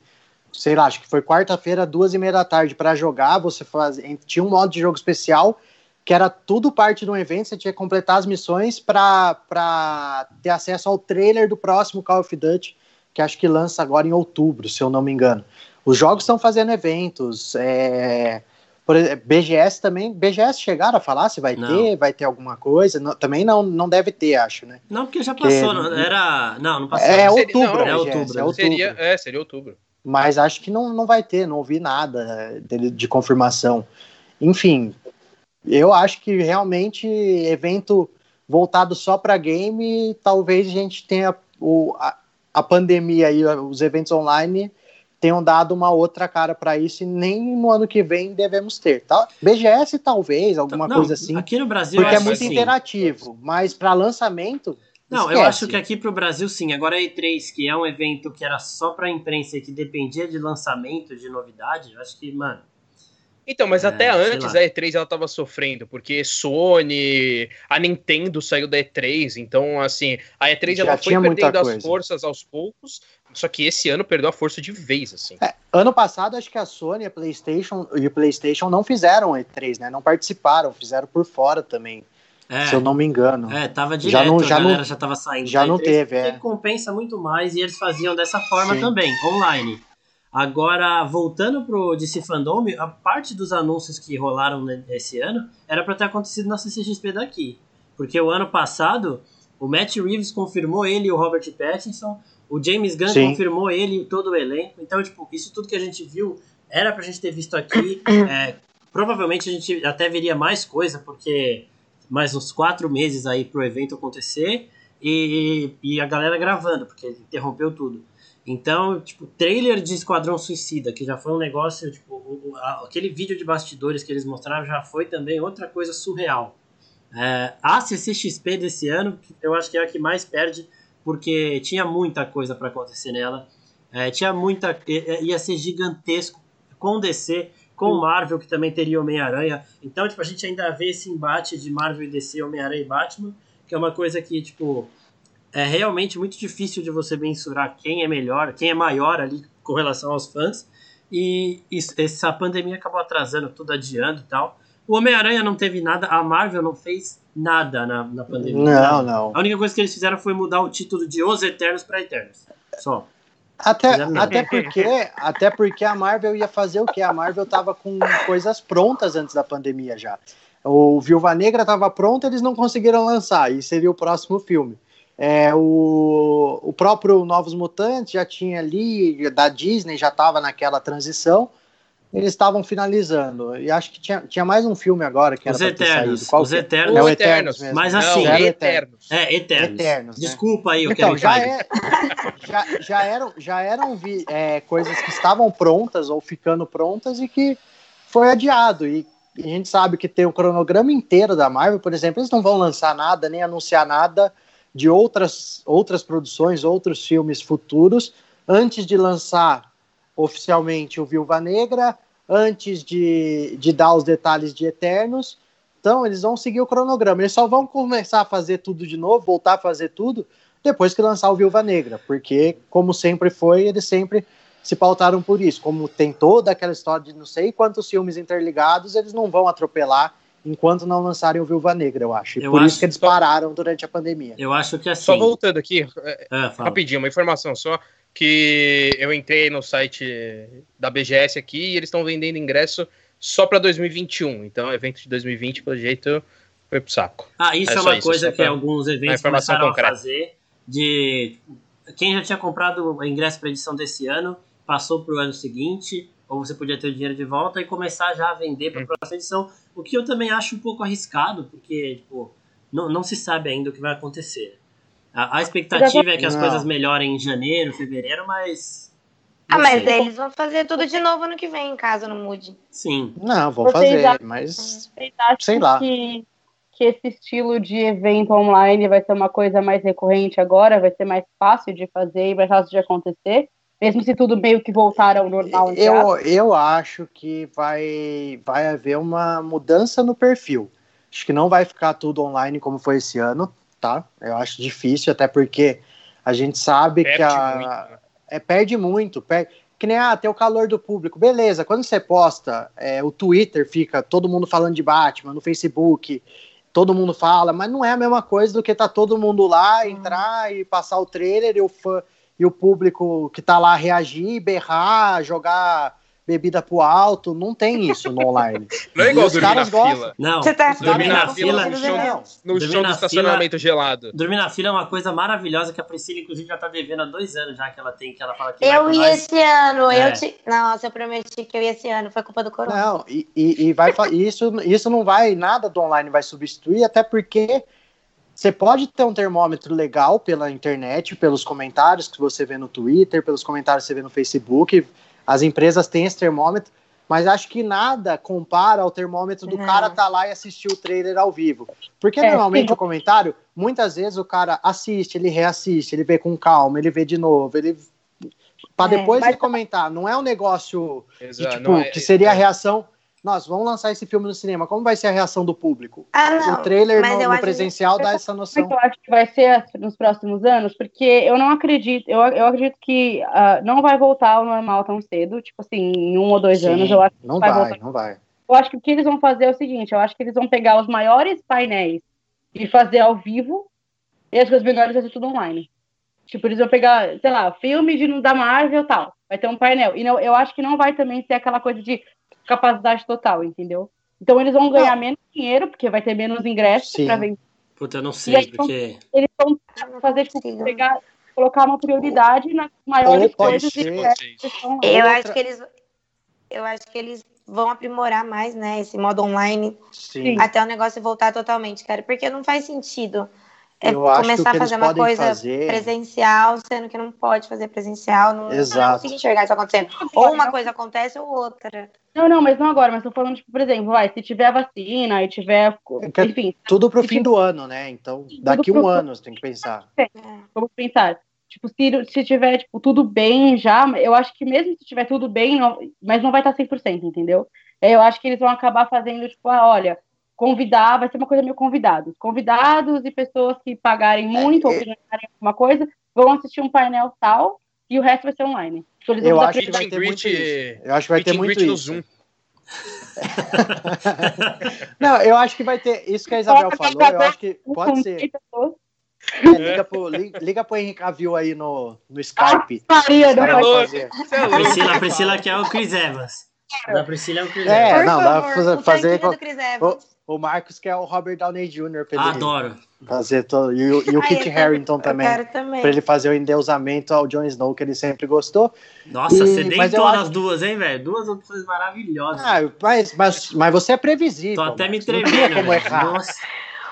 sei lá, acho que foi quarta-feira, duas e meia da tarde para jogar, você faz, tinha um modo de jogo especial que era tudo parte de um evento, você tinha que completar as missões para ter acesso ao trailer do próximo Call of Duty, que acho que lança agora em outubro, se eu não me engano. Os jogos estão fazendo eventos, é, por exemplo, BGS também, BGS chegaram a falar se vai não. ter, vai ter alguma coisa, não, também não, não deve ter, acho, né? Não, porque já passou, não, era, não, não passou. É outubro, não, é, outubro, é outubro. Seria, é, seria outubro. Mas acho que não, não vai ter, não ouvi nada de, de confirmação. Enfim, eu acho que realmente evento voltado só para game, talvez a gente tenha o, a, a pandemia e os eventos online tenham dado uma outra cara para isso e nem no ano que vem devemos ter. Tá? BGS talvez, alguma não, coisa assim. Aqui no Brasil porque é muito assim. interativo, mas para lançamento não, Esquece. eu acho que aqui para o Brasil sim. Agora a E3, que é um evento que era só para a imprensa e que dependia de lançamento, de novidade, eu acho que, mano, então, mas é, até antes a E3 ela tava sofrendo, porque Sony, a Nintendo saiu da E3, então assim, a E3 Já ela foi perdendo as forças aos poucos, só que esse ano perdeu a força de vez, assim. É, ano passado acho que a Sony, a PlayStation e o PlayStation não fizeram E3, né? Não participaram, fizeram por fora também. É, se eu não me engano. É, tava direto, já não, já a galera não, já tava saindo. Já não teve, é. compensa muito mais e eles faziam dessa forma Sim. também, online. Agora, voltando pro DC Fandom, a parte dos anúncios que rolaram esse ano era para ter acontecido na CCXP daqui. Porque o ano passado, o Matt Reeves confirmou ele e o Robert Pattinson, o James Gunn Sim. confirmou ele e todo o elenco. Então, tipo, isso tudo que a gente viu era pra gente ter visto aqui. <clears throat> É, provavelmente a gente até veria mais coisa, porque mais uns quatro meses aí pro evento acontecer e, e a galera gravando, porque interrompeu tudo. Então, tipo, trailer de Esquadrão Suicida, que já foi um negócio, tipo, aquele vídeo de bastidores que eles mostraram já foi também outra coisa surreal. É, a CCXP desse ano, eu acho que é a que mais perde, porque tinha muita coisa para acontecer nela. É, tinha muita. ia ser gigantesco com DC, com Marvel, que também teria Homem-Aranha. Então, tipo, a gente ainda vê esse embate de Marvel e DC, Homem-Aranha e Batman, que é uma coisa que, tipo, é realmente muito difícil de você mensurar quem é melhor, quem é maior ali com relação aos fãs. E isso, essa pandemia acabou atrasando tudo, adiando e tal. O Homem-Aranha não teve nada, a Marvel não fez nada na, na pandemia. Não, não. A única coisa que eles fizeram foi mudar o título de Os Eternos para Eternos. Só. Até, até, porque, até porque a Marvel ia fazer o quê? A Marvel tava com coisas prontas antes da pandemia já. O Viúva Negra estava pronto, eles não conseguiram lançar, e seria o próximo filme. É, o, o próprio Novos Mutantes já tinha ali, da Disney já estava naquela transição, eles estavam finalizando. E acho que tinha, tinha mais um filme agora que os era Eternos. Qual os Eternos. É o Eternos. Mesmo. Mas assim, Não, Eternos. É, Eternos. Eternos né? Desculpa aí o então, que já, é, já, já eram, já eram vi, é, coisas que estavam prontas ou ficando prontas e que foi adiado. E a gente sabe que tem o cronograma inteiro da Marvel, por exemplo, eles não vão lançar nada, nem anunciar nada de outras, outras produções, outros filmes futuros, antes de lançar oficialmente o Viúva Negra, antes de, de dar os detalhes de Eternos. Então, eles vão seguir o cronograma. Eles só vão começar a fazer tudo de novo, voltar a fazer tudo, depois que lançar o Viúva Negra, porque, como sempre foi, eles sempre se pautaram por isso. Como tem toda aquela história de não sei quantos filmes interligados, eles não vão atropelar enquanto não lançarem o Viúva Negra, eu acho. E eu por acho... isso que eles pararam durante a pandemia. Eu acho que assim. Só voltando aqui, é, é rapidinho, uma informação só. Que eu entrei no site da BGS aqui e eles estão vendendo ingresso só para 2021. Então, evento de 2020, pelo jeito, foi pro saco. Ah, isso é, é uma isso, coisa que alguns eventos começaram concreta. a fazer. De quem já tinha comprado o ingresso para edição desse ano, passou para o ano seguinte, ou você podia ter o dinheiro de volta e começar já a vender para a hum. próxima edição. O que eu também acho um pouco arriscado, porque tipo, não, não se sabe ainda o que vai acontecer. A, a expectativa é que as não. coisas melhorem em janeiro, fevereiro, mas. Ah, mas sei. eles vão fazer tudo de novo ano que vem, caso não mude. Sim. Não, vão fazer, mas. Sei lá. Que, que esse estilo de evento online vai ser uma coisa mais recorrente agora, vai ser mais fácil de fazer e mais fácil de acontecer? Mesmo se tudo meio que voltar ao normal. Eu, eu acho que vai, vai haver uma mudança no perfil. Acho que não vai ficar tudo online como foi esse ano, tá? Eu acho difícil, até porque a gente sabe perde que a. Muito, né? É, perde muito. Perde... Que nem, ah, tem o calor do público. Beleza, quando você posta, é, o Twitter fica todo mundo falando de Batman, no Facebook, todo mundo fala, mas não é a mesma coisa do que tá todo mundo lá, entrar e passar o trailer e o fã e o público que tá lá reagir, berrar, jogar bebida pro alto, não tem isso no online. <laughs> Não é igual dormir na gostam. fila. Não, Você tá dormir na, fila no chão, no chão do estacionamento fila, gelado. Dormir na fila é uma coisa maravilhosa que a Priscila, inclusive, já tá devendo há dois anos já que ela tem, que ela fala que Eu ia esse ano, é. eu te... Nossa, eu prometi que eu ia esse ano, foi culpa do corona. Não, e, e, e vai, <laughs> isso, isso não vai, nada do online vai substituir, até porque você pode ter um termômetro legal pela internet, pelos comentários que você vê no Twitter, pelos comentários que você vê no Facebook. As empresas têm esse termômetro, mas acho que nada compara ao termômetro do cara tá lá e assistir o trailer ao vivo. Porque é, normalmente sim. o comentário, muitas vezes o cara assiste, ele reassiste, ele vê com calma, ele vê de novo, ele para é, depois é, mas... ele comentar. Não é um negócio de, tipo, é, que seria a é. reação nós vamos lançar esse filme no cinema, como vai ser a reação do público? Ah, não, o trailer no, no presencial que... dá essa noção. eu acho que vai ser nos próximos anos, porque eu não acredito, eu, eu acredito que uh, não vai voltar ao normal tão cedo, tipo assim, em um ou dois Sim, anos, eu acho que não vai, vai não vai. Eu acho que o que eles vão fazer é o seguinte, eu acho que eles vão pegar os maiores painéis e fazer ao vivo, e as coisas menores vai ser tudo online. Tipo, eles vão pegar, sei lá, filme de, da Marvel e tal. Vai ter um painel. E não, eu acho que não vai também ser aquela coisa de capacidade total, entendeu? Então eles vão ganhar não. menos dinheiro, porque vai ter menos ingressos para vender. Puta, eu não sei, porque. Eles vão fazer, tipo, pegar, colocar uma prioridade nas maiores coisas e Eu acho que eles. Eu acho que eles vão aprimorar mais, né, esse modo online Sim. até o negócio voltar totalmente, cara, porque não faz sentido é começar a fazer uma coisa fazer... presencial, sendo que não pode fazer presencial. Não, Exato. não consigo enxergar isso acontecendo. Ou uma coisa acontece ou outra. Não, não, mas não agora, mas tô falando, tipo, por exemplo, vai, se tiver vacina e tiver. É enfim. Tudo pro fim do ano, né? Então, daqui um pro... ano você tem que pensar. É, vamos pensar. Tipo, se, se tiver, tipo, tudo bem já, eu acho que mesmo se tiver tudo bem, não, mas não vai estar 100%, entendeu? Eu acho que eles vão acabar fazendo, tipo, ah, olha, convidar, vai ser uma coisa meio convidados. Convidados e pessoas que pagarem é, muito é, ou que ganharem alguma coisa vão assistir um painel tal e o resto vai ser online. Eu, acho que vai ter muito isso. eu acho que vai ter muito isso. Zoom. <laughs> Não, eu acho que vai ter isso que a Isabel falou. Eu acho que pode ser. É, liga, pro, liga, liga pro Henrique Avil aí no, no Skype. Ah, Maria, não vai fazer. Priscila, Priscila quer o Chris Evans. Da Priscila é o Chris é, Evans. É, não, dá pra fazer. O, o Marcos que é o Robert Downey Jr. Pra ele Adoro. Fazer todo, e, o, e o Kit Harington também. também. Pra ele fazer o endeusamento ao Jon Snow, que ele sempre gostou. Nossa, e, você deitou acho... duas, hein, velho? Duas opções maravilhosas. Ah, mas, mas, mas você é previsível. Tô até me tremendo. como errar. Nossa.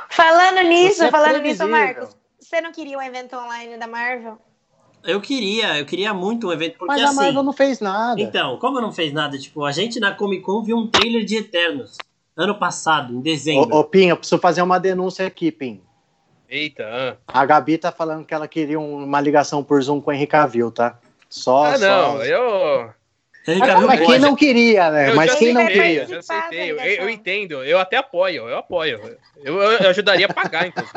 Falando nisso, é falando nisso, Marcos, você não queria um evento online da Marvel? Eu queria, eu queria muito um evento, porque Mas a Marvel assim, não fez nada. Então, como não fez nada, tipo, a gente na Comic Con viu um trailer de Eternos ano passado, em dezembro. Ô, ô Pim, eu preciso fazer uma denúncia aqui, Pim. Eita. A Gabi tá falando que ela queria uma ligação por Zoom com o Henrique Avil, tá? Só. Ah, não, eu. mas quem não queria, né? Eu mas quem não queria? Eu aceitei, eu, eu, entendo, eu até apoio, eu apoio. Eu, eu ajudaria a pagar, inclusive.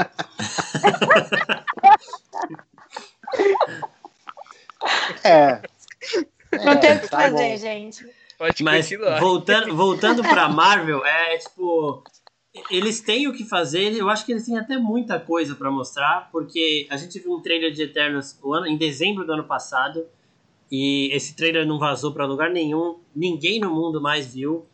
é. Não tem o que tá fazer, bom. gente. Pode Mas voltando, <laughs> voltando pra Marvel, é tipo. eles têm o que fazer, eu acho que eles têm até muita coisa para mostrar, porque a gente viu um trailer de Eternos em dezembro do ano passado, e esse trailer não vazou para lugar nenhum, ninguém no mundo mais viu.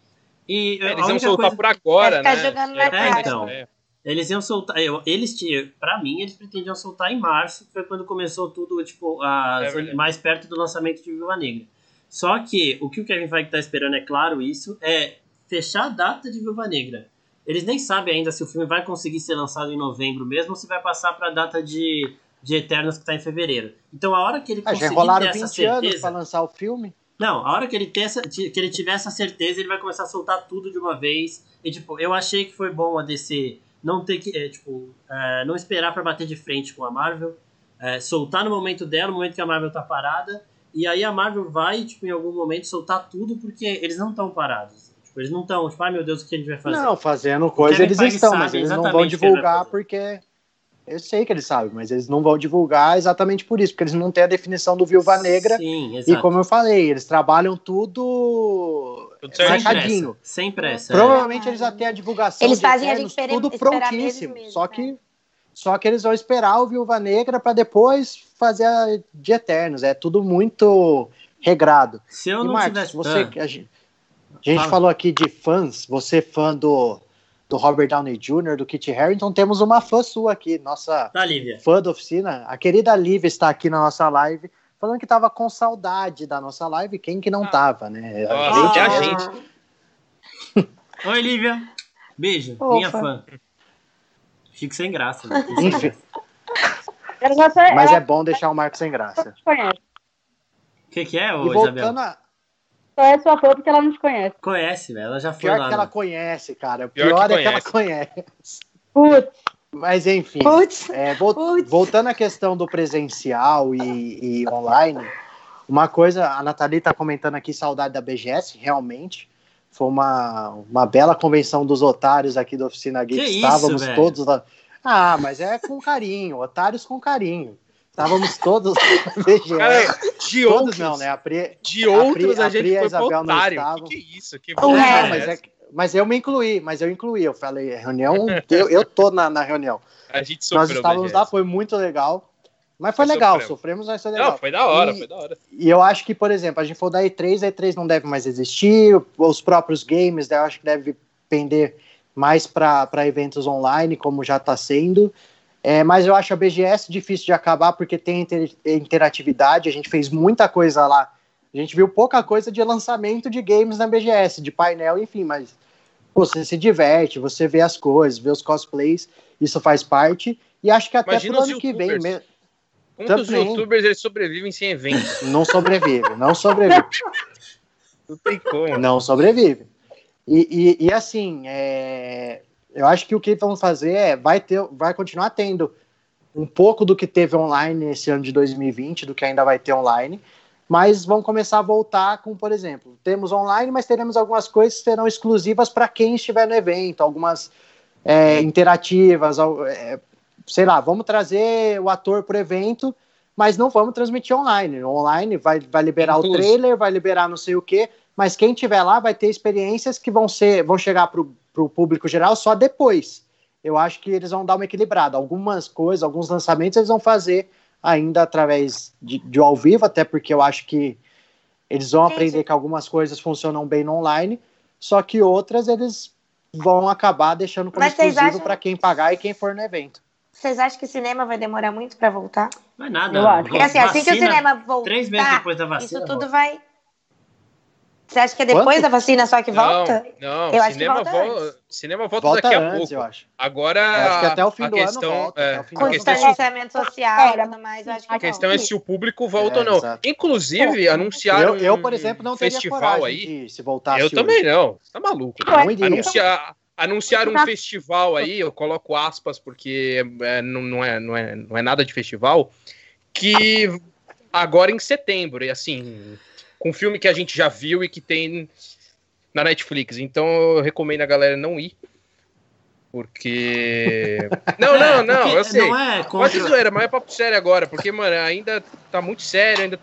E é, eles iam soltar coisa... por agora, né? Jogando na é, então. É. Eles iam soltar, eles para mim eles pretendiam soltar em março, que foi quando começou tudo, tipo, a, é mais perto do lançamento de Viva Negra. Só que o que o Kevin Feige tá esperando é claro isso, é fechar a data de Viúva Negra. Eles nem sabem ainda se o filme vai conseguir ser lançado em novembro mesmo ou se vai passar para a data de, de Eternos que está em fevereiro. Então a hora que ele ah, conseguir ter essa certeza para lançar o filme. Não, a hora que ele, ter essa, que ele tiver essa certeza, ele vai começar a soltar tudo de uma vez. E, tipo, eu achei que foi bom a DC não ter que, é, tipo, é, não esperar para bater de frente com a Marvel. É, soltar no momento dela, no momento que a Marvel tá parada. E aí a Marvel vai, tipo, em algum momento soltar tudo porque eles não estão parados. Tipo, eles não estão, tipo, ai meu Deus, o que a gente vai fazer? Não, fazendo coisa eles estão, mas eles não vão divulgar porque. Eu sei que eles sabem, mas eles não vão divulgar exatamente por isso, porque eles não têm a definição do Viúva Negra. Sim, exato. E como eu falei, eles trabalham tudo marcadinho. Sem pressa. É. Provavelmente é. eles até a divulgação. Eles fazem a gente tudo prontíssimo. Mesmo, só que só que eles vão esperar o Viúva Negra para depois fazer a de Eternos. É tudo muito regrado. Se eu e, não Marcos, tivesse... você, ah. a gente, a gente falou aqui de fãs, você fã do, do Robert Downey Jr., do Kit Harington, temos uma fã sua aqui, nossa Lívia. fã da oficina. A querida Lívia está aqui na nossa live, falando que estava com saudade da nossa live, quem que não ah. tava, né? A gente, a <laughs> gente. Oi, Lívia. Beijo, Opa. minha fã. Fico sem graça. Né? Enfim. Mas é bom deixar o Marco sem graça. O que, que é, ô, Isabel? A... Só é sua fã porque ela não te conhece. Conhece, velho. Ela já foi Pior lá. que né? ela conhece, cara. O pior, pior que é que ela conhece. Putz. Mas enfim, Putz. É, Putz. voltando à questão do presencial e, e, online, uma coisa, a Nathalie está comentando aqui, saudade da BGS, realmente. Foi uma, uma bela convenção dos otários aqui da Oficina Geek. Que Estávamos isso, todos lá. Ah, mas é com carinho, otários com carinho. Estávamos todos <laughs> Cara, de todos outros, não, né? A Pri, de outros a, Pri, a, a gente foi Isabel otário. Que, que é isso? Que não, é, mas, é, mas eu me incluí, mas eu incluí. Eu falei, reunião, <laughs> eu, eu tô na, na reunião. A gente sofreu, Nós estávamos lá, foi muito legal. Mas foi legal, sofremos, sofremos, mas foi legal. Não, foi da hora, e, foi da hora. E eu acho que, por exemplo, a gente for da E3, a E3 não deve mais existir, os próprios games, eu acho que deve pender mais para eventos online, como já está sendo. É, mas eu acho a BGS difícil de acabar porque tem inter interatividade, a gente fez muita coisa lá. A gente viu pouca coisa de lançamento de games na BGS, de painel, enfim, mas você se diverte, você vê as coisas, vê os cosplays, isso faz parte. E acho que até Imagina pro ano que vem mesmo. Quantos também, youtubers eles sobrevivem sem eventos? <laughs> Não sobrevive, não sobrevive. não tem como. Não sobrevive. E, e, e assim, é, eu acho que o que vão fazer é vai ter, vai continuar tendo um pouco do que teve online esse ano de 2020, do que ainda vai ter online, mas vão começar a voltar com, por exemplo, temos online, mas teremos algumas coisas que serão exclusivas para quem estiver no evento, algumas é, interativas, é, sei lá, vamos trazer o ator para o evento, mas não vamos transmitir online. Online vai, vai liberar Inclusive. o trailer, vai liberar não sei o que, mas quem tiver lá vai ter experiências que vão ser, vão chegar para o para o público geral só depois. Eu acho que eles vão dar uma equilibrada. Algumas coisas, alguns lançamentos eles vão fazer ainda através de, de ao vivo, até porque eu acho que eles vão Entendi. aprender que algumas coisas funcionam bem no online, só que outras eles vão acabar deixando como exclusivo acham... para quem pagar e quem for no evento. Vocês acham que o cinema vai demorar muito para voltar? Não é nada. Eu acho. Porque assim, assim que o cinema voltar, três meses depois da vacina, isso tudo vai você acha que é depois Quanto? da vacina só que volta? Não, não. Eu cinema, acho que volta vo cinema volta, volta daqui antes, a pouco. Eu acho. Agora, eu acho que até o fim do questão, ano volta. É, Com distanciamento social e tudo mais, eu acho que A questão é se o público volta é, ou não. Exato. Inclusive, anunciaram eu, eu, por exemplo, não teria festival aí. se voltasse Eu também não. Tá maluco. Não iria. Anunciar, anunciar um festival aí, eu coloco aspas porque é, não, não, é, não, é, não é nada de festival, que agora em setembro, e assim, com um filme que a gente já viu e que tem na Netflix. Então eu recomendo a galera não ir. Porque. <laughs> Não, não, não, eu sei. Não é contra... Pode zoeira, mas é papo sério agora, porque, mano, ainda tá muito sério, ainda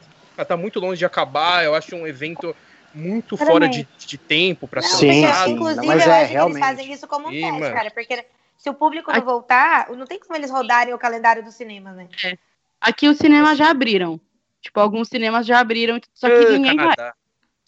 tá muito longe de acabar. Eu acho um evento muito fora de, de tempo para ser sim, lançado. Sim, inclusive, mas eu é, acho realmente. que eles fazem isso como um teste, mano. cara, porque se o público não voltar, não tem como eles rodarem o calendário do cinema, né? Aqui os cinemas já abriram. Tipo, alguns cinemas já abriram, só que ninguém Canadá. vai.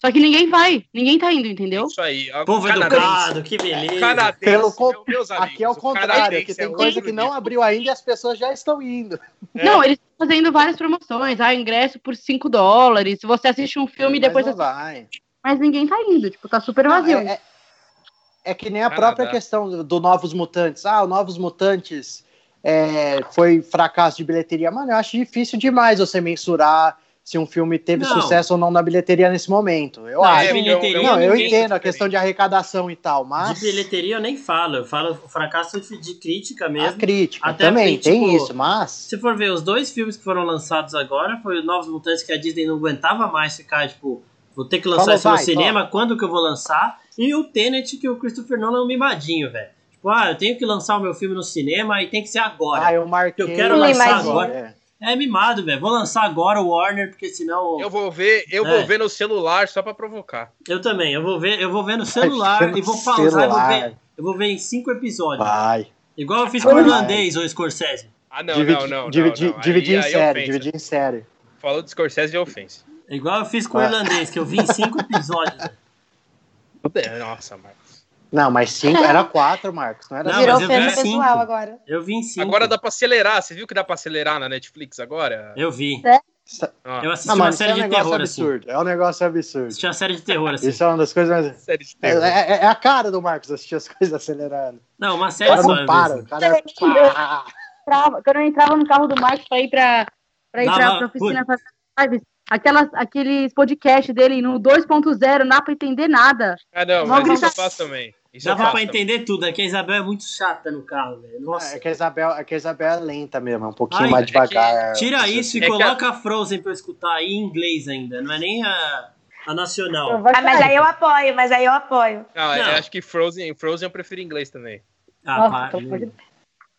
Só que ninguém vai, ninguém tá indo, entendeu? Isso aí. Povo educado, que beleza. Canadense, Pelo co... meus amigos, aqui é o contrário, aqui tem é coisa que não abriu ainda e as pessoas já estão indo. É. Não, eles estão fazendo várias promoções. Ah, ingresso por 5 dólares. Se você assiste um filme e depois. Mas, vai. mas ninguém tá indo, tipo, tá super vazio. Não, é, é, é, que nem a Canadá. própria questão do Novos Mutantes. Ah, o Novos Mutantes é, foi fracasso de bilheteria. Mano, eu acho difícil demais você mensurar se um filme teve não. sucesso ou não na bilheteria nesse momento. Eu não, acho. Bilheteria, não, eu entendo a questão de arrecadação e tal, mas. De bilheteria eu nem falo, eu falo fracasso de crítica mesmo. A crítica Até também, porque, tem tipo, isso, mas. Se for ver os dois filmes que foram lançados agora, foi o Novos Mutantes que a Disney não aguentava mais ficar, tipo, vou ter que lançar Falou, isso vai, no cinema, quando que eu vou lançar? E o Tenet, que o Christopher Nolan é um mimadinho, velho. Tipo, ah, eu tenho que lançar o meu filme no cinema e tem que ser agora. Ah, eu marquei. Eu quero lançar agora. É. É mimado, velho. Vou lançar agora o Warner, porque senão. Eu vou ver, eu é. vou ver no celular só pra provocar. Eu também, eu vou ver, eu vou ver no celular e vou pausar, eu vou ver. Eu vou ver em cinco episódios. Vai. Igual eu fiz com o irlandês ou Scorsese. Ah, não, dividi, não, não. Dividi, não, Dividir em série, dividir em série. Falou de Scorsese é ofensa. Igual eu fiz com o irlandês, que eu vi em cinco <laughs> episódios. Nossa, Marcos. Não, mas cinco era <laughs> quatro, Marcos. Não era não, Virou ofensa pessoal agora. Eu vi em cinco. Agora dá pra acelerar. Você viu que dá pra acelerar na Netflix agora? Eu vi. É? Ah. Eu assisti não, uma série é um de terror assim. absurdo. assim. É um negócio absurdo. Assisti uma série de terror assim. Isso é uma das coisas mais. Série de terror. É, é, é a cara do Marcos assistir as <laughs> coisas acelerando. Não, uma série só. Não para, o cara Quando eu entrava no carro do Marcos pra ir pra, pra ir não, pra, pra oficina fazer lives, aquelas, aqueles podcasts dele no 2.0, não dá pra entender nada. Ah, não, mas isso eu faço também. Isso Dava pra entender tudo. É que a Isabel é muito chata no carro, velho. Nossa. É que a Isabel, é que a Isabel é lenta mesmo, é um pouquinho Ai, mais devagar. É tira isso e é coloca a... Frozen pra eu escutar aí em inglês ainda. Não é nem a, a nacional. Ah, mas aí eu apoio, mas aí eu apoio. Não, não. eu acho que Frozen, Frozen eu prefiro inglês também. Ah, Nossa, pá,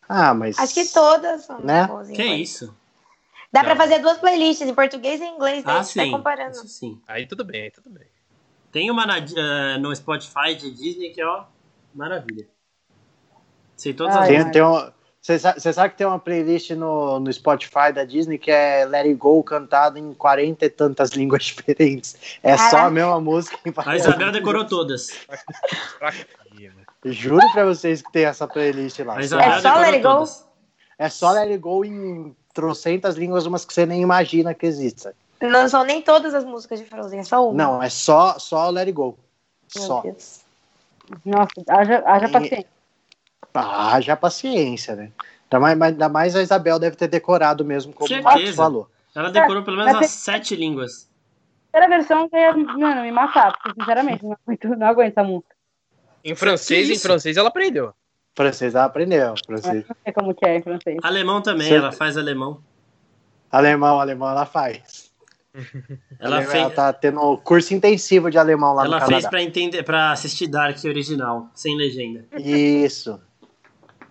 ah, mas. Acho que todas são né? boas. Que isso? Dá não. pra fazer duas playlists, em português e em inglês, né? Ah, sim. comparando. Isso sim. Aí tudo bem, aí tudo bem. Tem uma na, uh, no Spotify de Disney que, ó, Maravilha. Sei todas ah, as tem, tem um, Você sabe, sabe, que tem uma playlist no, no Spotify da Disney que é Let It Go cantado em 40 e tantas <laughs> línguas diferentes. É ah, só a mesma música. Em a Isabel decorou todas. <laughs> Juro pra vocês que tem essa playlist lá. é só Let It Go? É só Let It Go em trocentas línguas, umas que você nem imagina que existem. Não são nem todas as músicas de Frozen, é só uma. Não, é só, só Let It Go. Meu só. Deus. Nossa, haja, haja paciência. Haja paciência, né? Ainda mais, ainda mais a Isabel deve ter decorado mesmo, como o Marcos falou. Ela decorou pelo menos as sete línguas. A versão que ia mano, me matar, porque sinceramente não aguento, não aguento a música. Em francês, em francês ela aprendeu. Francês ela aprendeu. Francês. não sei como que é em francês. Alemão também, ela faz alemão. Alemão, alemão ela faz. <laughs> Ela, fez... ela tá tendo curso intensivo de alemão lá ela no Canadá. Ela fez para entender, para assistir Dark original, sem legenda. Isso.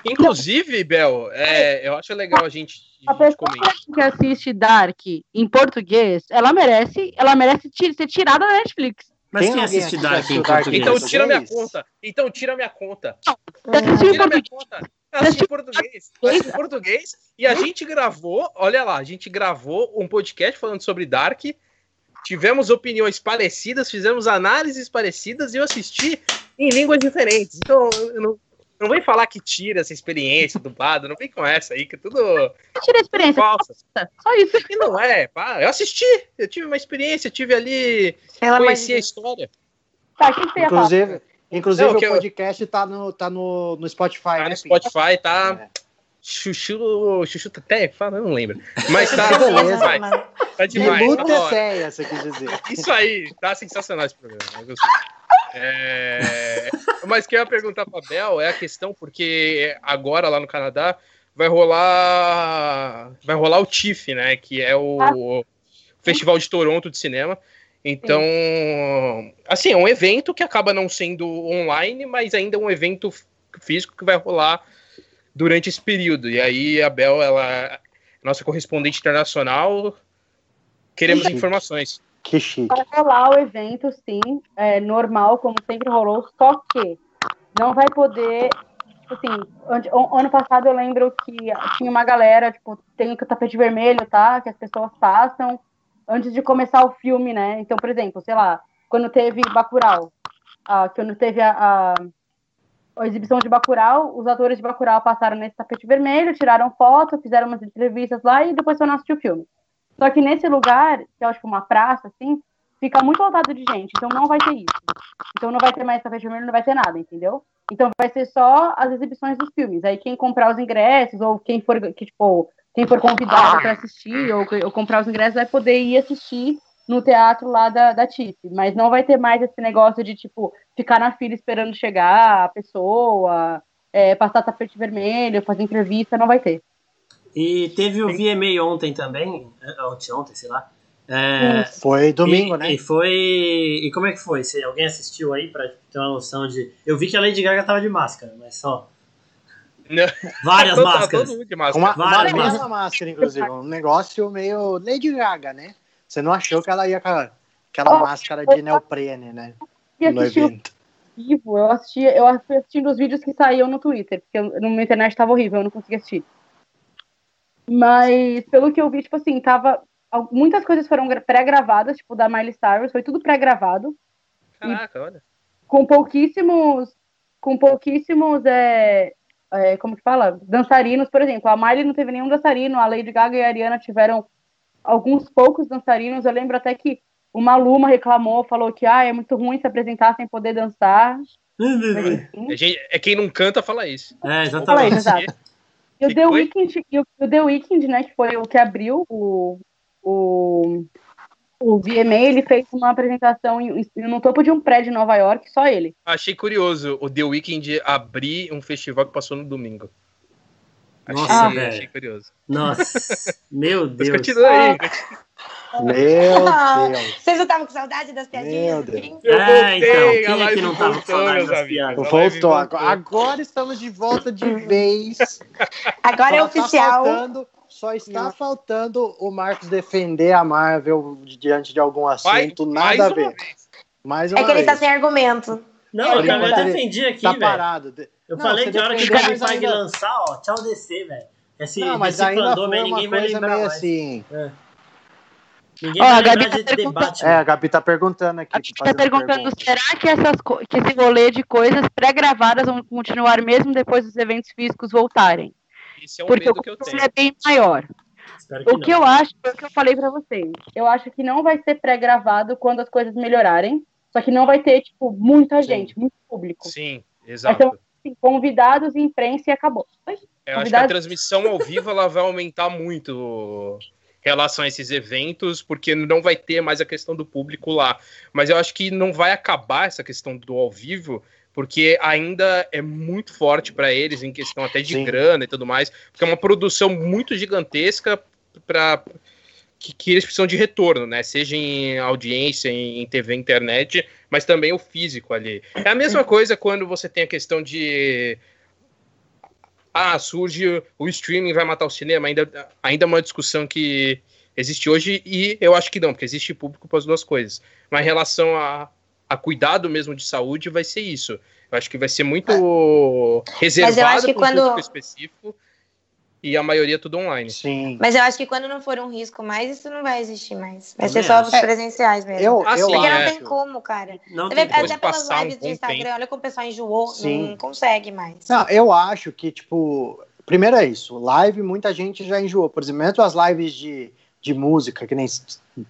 Inclusive, Bel, é, eu acho legal a gente. A, a pessoa que assiste Dark em português, ela merece, ela merece ser tirada da Netflix. Mas quem assiste Dark em português? Então tira minha conta. Então tira minha conta. Não, tira minha conta assisti em português. Assisti em português. E a gente gravou, olha lá, a gente gravou um podcast falando sobre Dark. Tivemos opiniões parecidas, fizemos análises parecidas e eu assisti em línguas diferentes. Então, não, não vem falar que tira essa experiência dublado, não vem com essa aí, que é tudo. Tira a experiência. Falsa. Só isso. E não é, pá. Eu assisti, eu tive uma experiência, tive ali. Ela conheci a história. Tá, quem tem Inclusive, Inclusive, não, o podcast eu... tá, no, tá no, no Spotify, tá né? No Spotify, tá. É. Chuchu, chuchu até, fala, não lembro. Mas <laughs> tá, Beleza, tá, tá demais. Tá você quis dizer. Isso aí, tá sensacional esse programa. É... Mas que eu ia perguntar pra Bel é a questão, porque agora lá no Canadá vai rolar. Vai rolar o TIFF, né? Que é o ah. Festival de Toronto de Cinema. Então, Sim. assim, é um evento que acaba não sendo online, mas ainda é um evento físico que vai rolar durante esse período. E aí a Bel, ela é nossa correspondente internacional, queremos Sim. informações. Que chique. Vai rolar o evento, sim, é, normal, como sempre rolou, só que não vai poder. Assim, ano passado eu lembro que tinha uma galera, tipo, tem o tapete vermelho, tá? Que as pessoas passam antes de começar o filme, né? Então, por exemplo, sei lá, quando teve Bacurau, ah, quando teve a, a, a, exibição de Bacurau, os atores de Bacurau passaram nesse tapete vermelho, tiraram foto, fizeram umas entrevistas lá e depois foram assistir o filme. Só que nesse lugar, que é tipo uma praça, assim, fica muito lotado de gente, então não vai ter isso. Então não vai ter mais tapete vermelho, não vai ter nada, entendeu? Então vai ser só as exibições dos filmes. Aí quem comprar os ingressos, ou quem for, que, tipo, quem for convidado para assistir, ou, ou, comprar os ingressos, vai poder ir assistir no teatro lá da, da TIP. Mas não vai ter mais esse negócio de, tipo, ficar na fila esperando chegar a pessoa, é, passar tapete vermelho, fazer entrevista, não vai ter. E teve o VMA ontem também, é, ontem, ontem sei lá. É, foi domingo, e, né? E foi. E como é que foi? Se alguém assistiu aí pra ter uma noção de. Eu vi que a Lady Gaga tava de máscara, mas só. Várias <laughs> máscaras. máscara. Uma, Várias uma máscaras. máscara, inclusive. Um negócio meio Lady Gaga, né? Você não achou que ela ia com aquela oh, máscara de neoprene, né? No evento. Vivo. Eu assisti, eu assisti assistindo os vídeos que saíam no Twitter, porque eu, no meu internet tava horrível, eu não conseguia assistir. Mas, pelo que eu vi, tipo assim, tava. Muitas coisas foram pré-gravadas, tipo, da Miley Cyrus, foi tudo pré-gravado. Caraca, olha. Com pouquíssimos. Com pouquíssimos. É, é, como que fala? Dançarinos, por exemplo. A Miley não teve nenhum dançarino, a Lady Gaga e a Ariana tiveram alguns poucos dançarinos. Eu lembro até que uma Luma reclamou, falou que ah, é muito ruim se apresentar sem poder dançar. é, quem não canta fala isso. É, exatamente. Fala exato. E o The, Weeknd, o The Weeknd, né, que foi o que abriu o, o, o VMA, ele fez uma apresentação em, no topo de um prédio em Nova York, só ele. Achei curioso o The Weeknd abrir um festival que passou no domingo. Nossa, achei, achei curioso. Nossa, <laughs> meu Deus. Mas continua aí. Meu Deus. Vocês não estavam com saudade das piadinhas? Meu Deus. É, então. Quem é que não tava com saudade das piadas? Voltou. Agora, agora estamos de volta de vez. Agora é só é oficial. Tá faltando, só está faltando o Marcos defender a Marvel diante de algum assunto. Vai, nada a ver. Mais uma é que ele está sem argumento. Não, eu também defendi aqui, Tá véio. parado. Eu não, falei que a hora que o Kevin Feige ainda... lançar, ó, tchau DC, velho. Esse, não, mas ainda foi uma coisa meio mais. assim... É. Ninguém oh, vai lembrar tá de debate. É, a Gabi tá perguntando aqui. A Gabi tá perguntando, pergunta. será que, essas, que esse rolê de coisas pré-gravadas vão continuar mesmo depois dos eventos físicos voltarem? Esse é um Porque medo que eu tenho. é bem maior. Que o que não. eu acho, é o que eu falei para vocês. Eu acho que não vai ser pré-gravado quando as coisas melhorarem. Só que não vai ter, tipo, muita Sim. gente, muito público. Sim, exato. Vai ter, assim, convidados, imprensa e acabou. Eu acho que a transmissão ao vivo ela vai aumentar muito em relação a esses eventos, porque não vai ter mais a questão do público lá. Mas eu acho que não vai acabar essa questão do ao vivo, porque ainda é muito forte para eles em questão até de Sim. grana e tudo mais, porque é uma produção muito gigantesca para que, que, eles precisam de retorno, né? Seja em audiência, em, em TV, internet, mas também o físico ali. É a mesma coisa quando você tem a questão de ah, surge o streaming vai matar o cinema, ainda, ainda é uma discussão que existe hoje e eu acho que não, porque existe público para as duas coisas. Mas em relação a, a cuidado mesmo de saúde, vai ser isso. Eu acho que vai ser muito é. reservado para um quando... público específico e a maioria tudo online. Sim. Mas eu acho que quando não for um risco mais, isso não vai existir mais. Vai ser só os é, presenciais mesmo. Eu, ah, eu Porque acho. não tem como, cara. Não tem vê, até pelas lives um do Instagram, tempo. olha como o pessoal enjoou, sim. não consegue mais. Não, eu acho que, tipo, primeiro é isso, live muita gente já enjoou. Por exemplo, as lives de, de música, que nem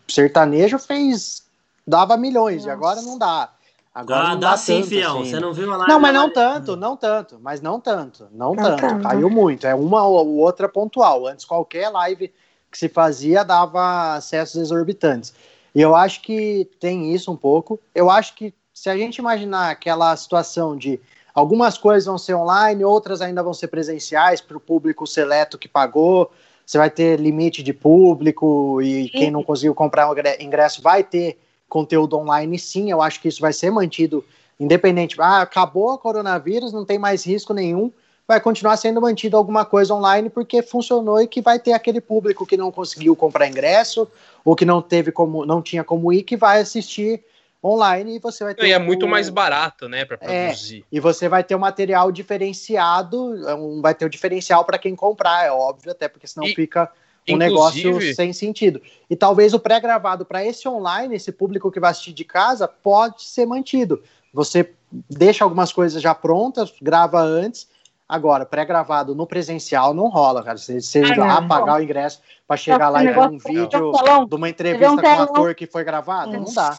sertanejo fez, dava milhões, Nossa. e agora não dá. Agora ah, não dá, dá sim, tanto, fião. Assim. Você não viu a live? Não, mas não tanto, não tanto, mas não tanto, não, não tanto. tanto. Caiu muito. É uma ou outra pontual. Antes qualquer live que se fazia dava acessos exorbitantes. E eu acho que tem isso um pouco. Eu acho que se a gente imaginar aquela situação de algumas coisas vão ser online, outras ainda vão ser presenciais para o público seleto que pagou. Você vai ter limite de público e quem não conseguiu comprar ingresso vai ter conteúdo online, sim, eu acho que isso vai ser mantido independente. Ah, acabou o coronavírus, não tem mais risco nenhum, vai continuar sendo mantido alguma coisa online porque funcionou e que vai ter aquele público que não conseguiu comprar ingresso ou que não teve como não tinha como ir que vai assistir online e você vai ter e é muito mais barato né para é, produzir é, e você vai ter um material diferenciado um, vai ter o um diferencial para quem comprar é óbvio até porque senão e, fica um negócio sem sentido e talvez o pré-gravado para esse online esse público que vai assistir de casa pode ser mantido você deixa algumas coisas já prontas grava antes Agora, pré-gravado no presencial não rola, cara. Você, você ah, pagar o ingresso para chegar lá e ver um vídeo de uma entrevista com um ator que foi gravado, não dá.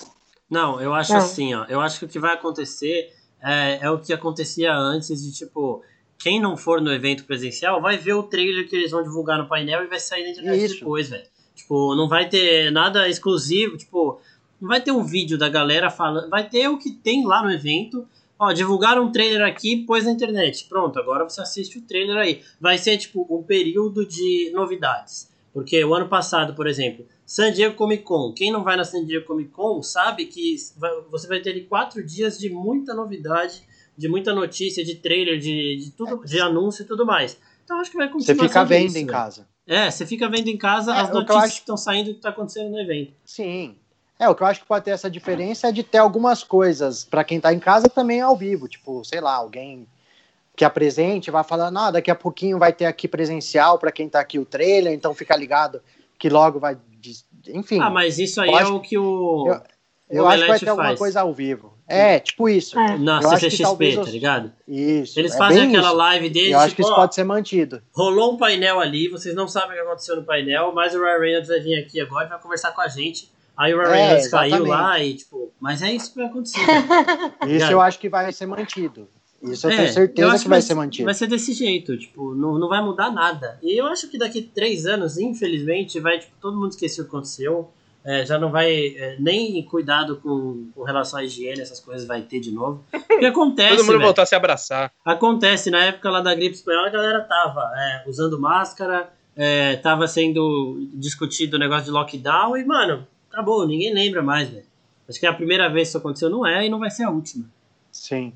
Não, eu acho não. assim, ó. Eu acho que o que vai acontecer é, é o que acontecia antes de, tipo, quem não for no evento presencial vai ver o trailer que eles vão divulgar no painel e vai sair na internet Isso. depois, velho. Tipo, não vai ter nada exclusivo, tipo, não vai ter um vídeo da galera falando, vai ter o que tem lá no evento Ó, divulgaram um trailer aqui, pôs na internet. Pronto, agora você assiste o trailer aí. Vai ser tipo um período de novidades. Porque o ano passado, por exemplo, San Diego Comic Con. Quem não vai na San Diego Comic Con sabe que você vai ter quatro dias de muita novidade, de muita notícia, de trailer, de, de tudo, de anúncio e tudo mais. Então acho que vai continuar. Você fica vendo isso, em casa. É, você fica vendo em casa é, as notícias que, acho... estão saindo e que está acontecendo no evento. Sim. É, o que eu acho que pode ter essa diferença é de ter algumas coisas para quem está em casa também ao vivo, tipo, sei lá, alguém que apresente vai falar, ah, daqui a pouquinho vai ter aqui presencial para quem está aqui o trailer, então fica ligado que logo vai, enfim. Ah, mas isso aí é o que o Eu, eu o acho que vai ter faz. alguma coisa ao vivo. É, tipo isso. É. Na CCXP, tá ligado? Isso. Eles é fazem aquela isso. live deles. Eu acho tipo, que isso ó, pode ser mantido. Rolou um painel ali, vocês não sabem o que aconteceu no painel, mas o Ryan Reynolds vai vir aqui agora e vai conversar com a gente Aí o Ryan é, caiu lá e, tipo, mas é isso que vai acontecer. <laughs> isso eu acho que vai ser mantido. Isso eu é, tenho certeza eu que, que vai, vai, ser mantido. Vai ser desse jeito, tipo, não, não vai mudar nada. E eu acho que daqui três anos, infelizmente, vai, tipo, todo mundo esquecer o que aconteceu. É, já não vai é, nem cuidado com, com relação à higiene, essas coisas vai ter de novo. O que acontece. Todo mundo voltar a se abraçar. Acontece, na época lá da gripe espanhola, a galera tava é, usando máscara, é, tava sendo discutido o negócio de lockdown, e, mano, acabou, ninguém lembra mais, velho. Acho que é a primeira vez que isso aconteceu, não é, e não vai ser a última. Sim.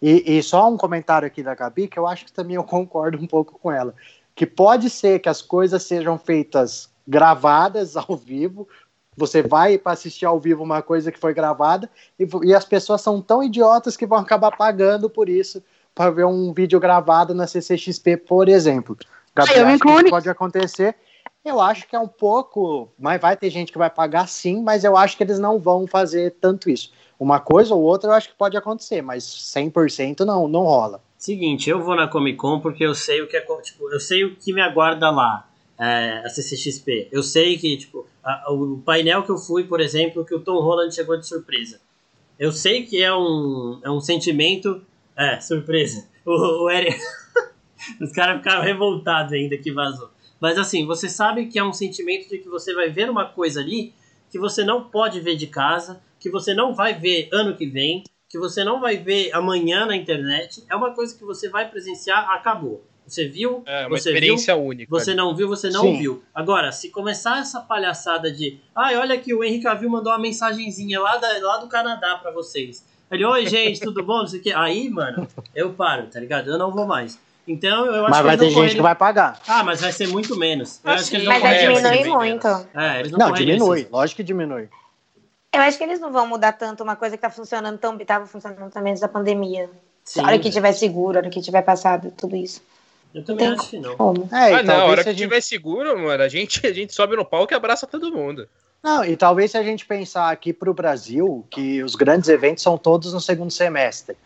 E, e, só um comentário aqui da Gabi, que eu acho que também eu concordo um pouco com ela. Que pode ser que as coisas sejam feitas gravadas ao vivo. Você vai para assistir ao vivo uma coisa que foi gravada e, e as pessoas são tão idiotas que vão acabar pagando por isso para ver um vídeo gravado na CCXP, por exemplo. Gabi, ah, acho que pode acontecer eu acho que é um pouco, mas vai ter gente que vai pagar sim, mas eu acho que eles não vão fazer tanto isso. Uma coisa ou outra eu acho que pode acontecer, mas 100% não, não rola. Seguinte, eu vou na Comic Con porque eu sei o que é, tipo, eu sei o que me aguarda lá, é, a CCXP. Eu sei que, tipo, o painel que eu fui, por exemplo, que o Tom Holland chegou de surpresa. Eu sei que é um, é um sentimento, é, surpresa. <laughs> O, o Eric, <laughs> os caras ficaram revoltados ainda que vazou. Mas assim, você sabe que é um sentimento de que você vai ver uma coisa ali que você não pode ver de casa, que você não vai ver ano que vem, que você não vai ver amanhã na internet. É uma coisa que você vai presenciar, acabou. Você viu? É uma você experiência viu, única. Você não viu, você não Sim. viu. Agora, se começar essa palhaçada de, ai, olha que o Henrique Cavill mandou uma mensagenzinha lá, da, lá do Canadá para vocês. Ele, oi gente, tudo bom? Não sei o quê. Aí, mano, eu paro, tá ligado? Eu não vou mais. Então, eu acho mas vai ter gente que vai pagar. Ah, mas vai ser muito menos. Eu acho que eles não mas vai diminuir muito. É, eles não, não diminui. Lógico que diminui. Eu acho que eles não vão mudar tanto uma coisa que tá funcionando tão estava funcionando também antes da pandemia. Sim. A hora que tiver seguro, a hora que tiver passado, tudo isso. Eu também Tem acho que não. Como. É, ah, não, a hora que gente... tiver seguro, mano, a gente, a gente sobe no palco e abraça todo mundo. Não, e talvez se a gente pensar aqui para o Brasil, que os grandes eventos são todos no segundo semestre.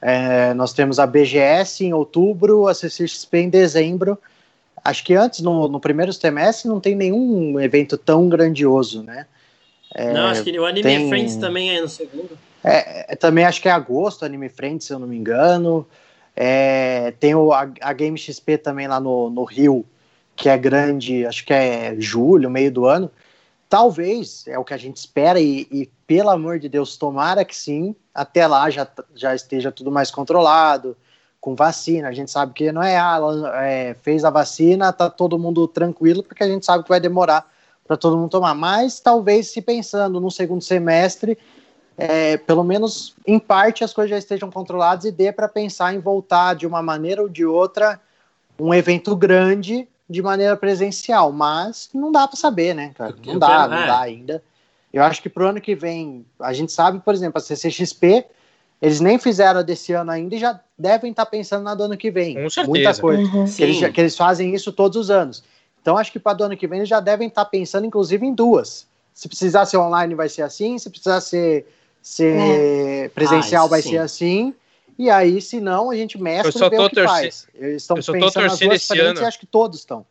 É, nós temos a BGS em outubro, a CCXP em dezembro. Acho que antes, no, no primeiro semestre, não tem nenhum evento tão grandioso, né? É, não, acho que o Anime tem... Friends também é no segundo. É, é, também acho que é agosto, Anime Friends, se eu não me engano. É, tem o, a, a, Game XP também lá no, no Rio, que é grande, acho que é julho, meio do ano. Talvez, é o que a gente espera, e, e, pelo amor de Deus, tomara que sim, até lá já, já esteja tudo mais controlado, com vacina. A gente sabe que não é, ah, é fez a vacina, tá todo mundo tranquilo, porque a gente sabe que vai demorar para todo mundo tomar. Mas talvez, se pensando no segundo semestre, é, pelo menos em parte as coisas já estejam controladas e dê para pensar em voltar de uma maneira ou de outra um evento grande de maneira presencial, mas não dá para saber, né, cara? Não dá, não é. dá ainda. Eu acho que pro ano que vem, a gente sabe, por exemplo, a CCXP, eles nem fizeram desse ano ainda e já devem estar tá pensando na do ano que vem. Com certeza. Muita coisa. Uhum. Que, eles, que, eles, fazem isso todos os anos. Então acho que para do ano que vem eles já devem estar tá pensando, inclusive, em duas. Se precisar ser online, vai ser assim. Se precisar ser, ser é. presencial, ah, vai sim. ser assim. E aí, se não, a gente mescla e vê o que faz. Eles estão pensando nas duas frentes e acho que todos estão.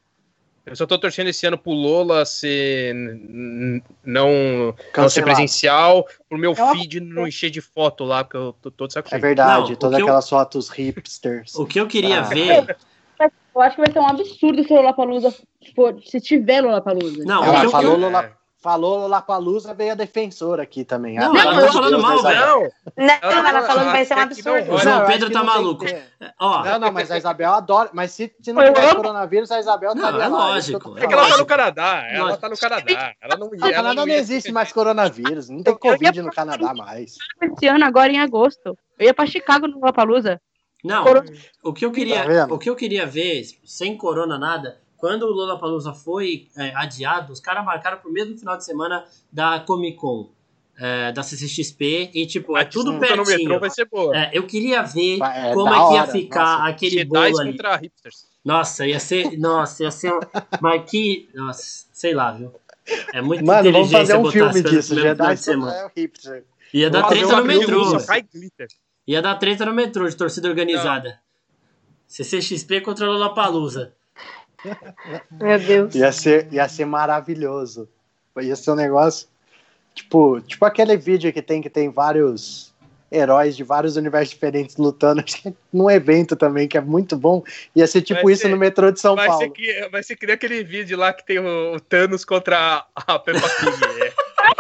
Eu só tô torcendo esse ano pro Lola ser não, não ser presencial, pro meu feed não encher de foto lá, porque eu tô todo saco É verdade, todas aquelas eu... fotos hipsters. <laughs> O que eu queria ah. ver. <laughs> Eu acho que vai ser um absurdo se o Lollapalooza for, se tiver Lollapalooza. Não, ela falou Lola, Falou Lollapalooza, veio a defensora aqui também. Não, ela não tá falando mal, velho. Não, não, ela, ela falando que vai ser um absurdo. O João Pedro tá maluco. Ó. Não, não, mas a Isabel adora. Mas se, se não tiver coronavírus, a Isabel tá Não, é lógico. É que ela tá no Canadá. Ela tá no Canadá. Ela não ia. No Canadá não existe mais coronavírus. Não tem Covid no Canadá mais. Esse ano, agora em agosto. Eu ia pra Chicago no Lollapalooza. Não, o que eu queria, tá o que eu queria ver, sem corona nada, quando o Lollapalooza foi é, adiado, os caras marcaram pro mesmo final de semana da Comic Con. É, da CCXP e tipo, é tudo pertinho. Metrô vai ser boa. É, eu queria ver é, como é que ia ficar nossa, aquele bolo ali. Contra hipsters. Nossa, ia ser, nossa, ia ser, mas que, nossa, sei lá, viu? É muito Mano, inteligente vamos fazer um filme disso, Jedi é o hipster. Ia dar treta no metrô. Ia dar treta no metrô de torcida organizada. Não. CCXP contra Lollapalooza. Meu Deus. Ia ser, ia ser maravilhoso. Ia ser um negócio. Tipo, tipo aquele vídeo que tem que tem vários heróis de vários universos diferentes lutando num evento também, que é muito bom. Ia ser tipo vai isso ser, no metrô de São vai Paulo. Ser que, vai ser que nem aquele vídeo lá que tem o, o Thanos contra a Peppa Pig.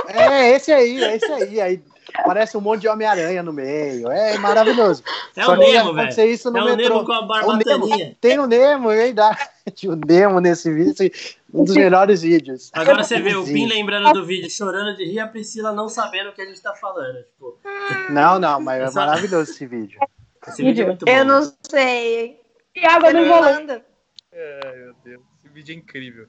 é. é, esse aí, é esse aí. Aí Parece um monte de Homem-Aranha no meio. É maravilhoso. É Só o Nemo, velho. Isso no é metrô. o Nemo com a barbataninha. Tem o Nemo, é verdade. O Nemo nesse vídeo, um dos melhores vídeos. Agora você vê o Pin lembrando do vídeo, chorando de rir, a Priscila não sabendo o que a gente tá falando. Tipo. Não, não, mas é maravilhoso esse vídeo. Esse vídeo é muito bom. Eu não sei. Thiago, não enrolando. Ai, meu Deus. Esse vídeo é incrível.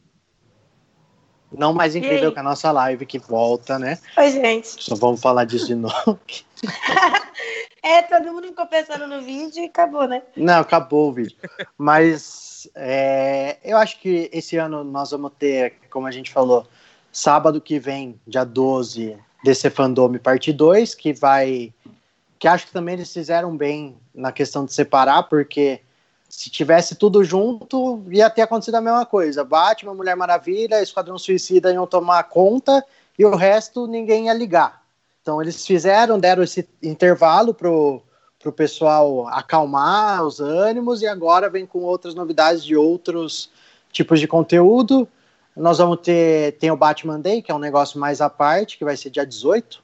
Não mais incrível que a nossa live que volta, né? Oi, gente. Só vamos falar disso de novo. <laughs> é, todo mundo ficou pensando no vídeo e acabou, né? Não, acabou o vídeo. Mas é, eu acho que esse ano nós vamos ter, como a gente falou, sábado que vem, dia 12, DC Fandome parte 2, que vai. Que acho que também eles fizeram bem na questão de separar, porque se tivesse tudo junto, ia ter acontecido a mesma coisa. Batman, Mulher Maravilha, Esquadrão Suicida iam tomar conta e o resto ninguém ia ligar. Então eles fizeram, deram esse intervalo pro, pro pessoal acalmar os ânimos e agora vem com outras novidades de outros tipos de conteúdo. Nós vamos ter tem o Batman Day, que é um negócio mais à parte, que vai ser dia 18.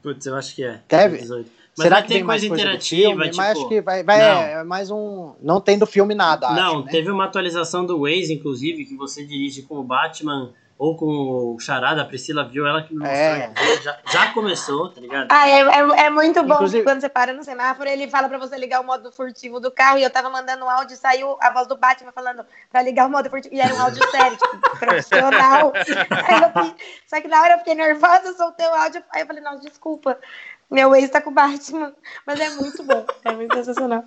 Putz, eu acho que é. Deve. 18. Mas Será que tem coisa interativa? Filme, tipo... Mas acho que vai, vai é, mais um. Não tem do filme nada. Não, acho, né? teve uma atualização do Waze, inclusive, que você dirige com o Batman ou com o Charada, a Priscila viu ela que me mostrou. É. Já, já começou, tá ligado? Ah, é, é, é muito bom Inclusive... quando você para no semáforo, ele fala pra você ligar o modo furtivo do carro, e eu tava mandando um áudio e saiu a voz do Batman falando pra ligar o modo furtivo, e era um áudio <laughs> sério, tipo, profissional. eu, só que na hora eu fiquei nervosa, soltei o áudio, aí eu falei, não, desculpa, meu ex tá com o Batman, mas é muito bom, é muito sensacional.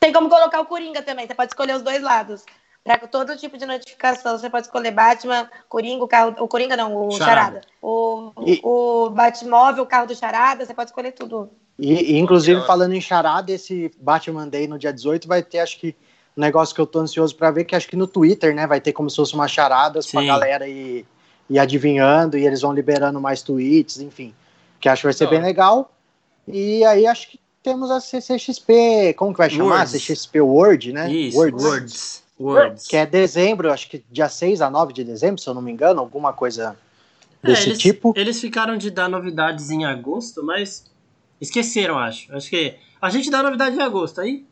Tem como colocar o Coringa também, você pode escolher os dois lados. Para todo tipo de notificação, você pode escolher Batman, Coringa, o carro. O Coringa não, o Charada. Charada. O, e... o Batmóvel, o carro do Charada, você pode escolher tudo. E, e inclusive, falando em Charada, esse Batman Day no dia 18 vai ter, acho que, um negócio que eu tô ansioso para ver, que acho que no Twitter, né? Vai ter como se fosse uma charadas Sim. pra galera ir, ir adivinhando, e eles vão liberando mais tweets, enfim. Que acho que vai ser bem legal. E aí acho que temos a CCXP, como que vai chamar? Words. CCXP Word, né? Isso, Words. Words. Words. Que é dezembro, acho que dia 6 a 9 de dezembro, se eu não me engano, alguma coisa é, desse eles, tipo. Eles ficaram de dar novidades em agosto, mas esqueceram, acho. Acho que a gente dá novidade em agosto, aí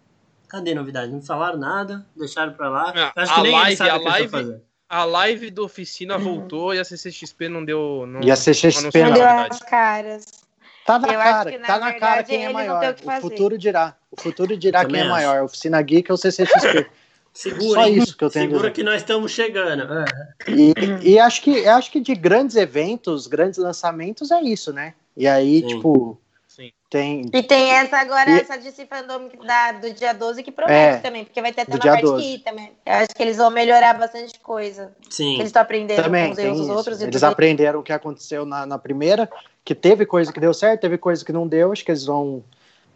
cadê novidade? Não falaram nada, deixaram pra lá. É, acho que a nem live, a live, a live da oficina voltou e a CCXP não deu. Não, e a CCXP não, não deu as caras. Tá na eu cara, que, na tá na cara quem é maior. O, o futuro dirá. O futuro dirá quem é maior, oficina geek ou CCXP. <laughs> Segura, Só isso que eu tenho Segura que nós estamos chegando. É. E, e, acho que acho que de grandes eventos, grandes lançamentos é isso, né? E aí, Sim. tipo. Tem. E tem essa agora, e... essa DC Fandom da, do dia 12 que promete é, também, porque vai ter até uma parte 12. que também. Eu acho que eles vão melhorar bastante coisa. Sim. Eles estão aprendendo também, com os outros. Eles aprenderam o que aconteceu na, na primeira, que teve coisa que deu certo, teve coisa que não deu. Acho que eles vão.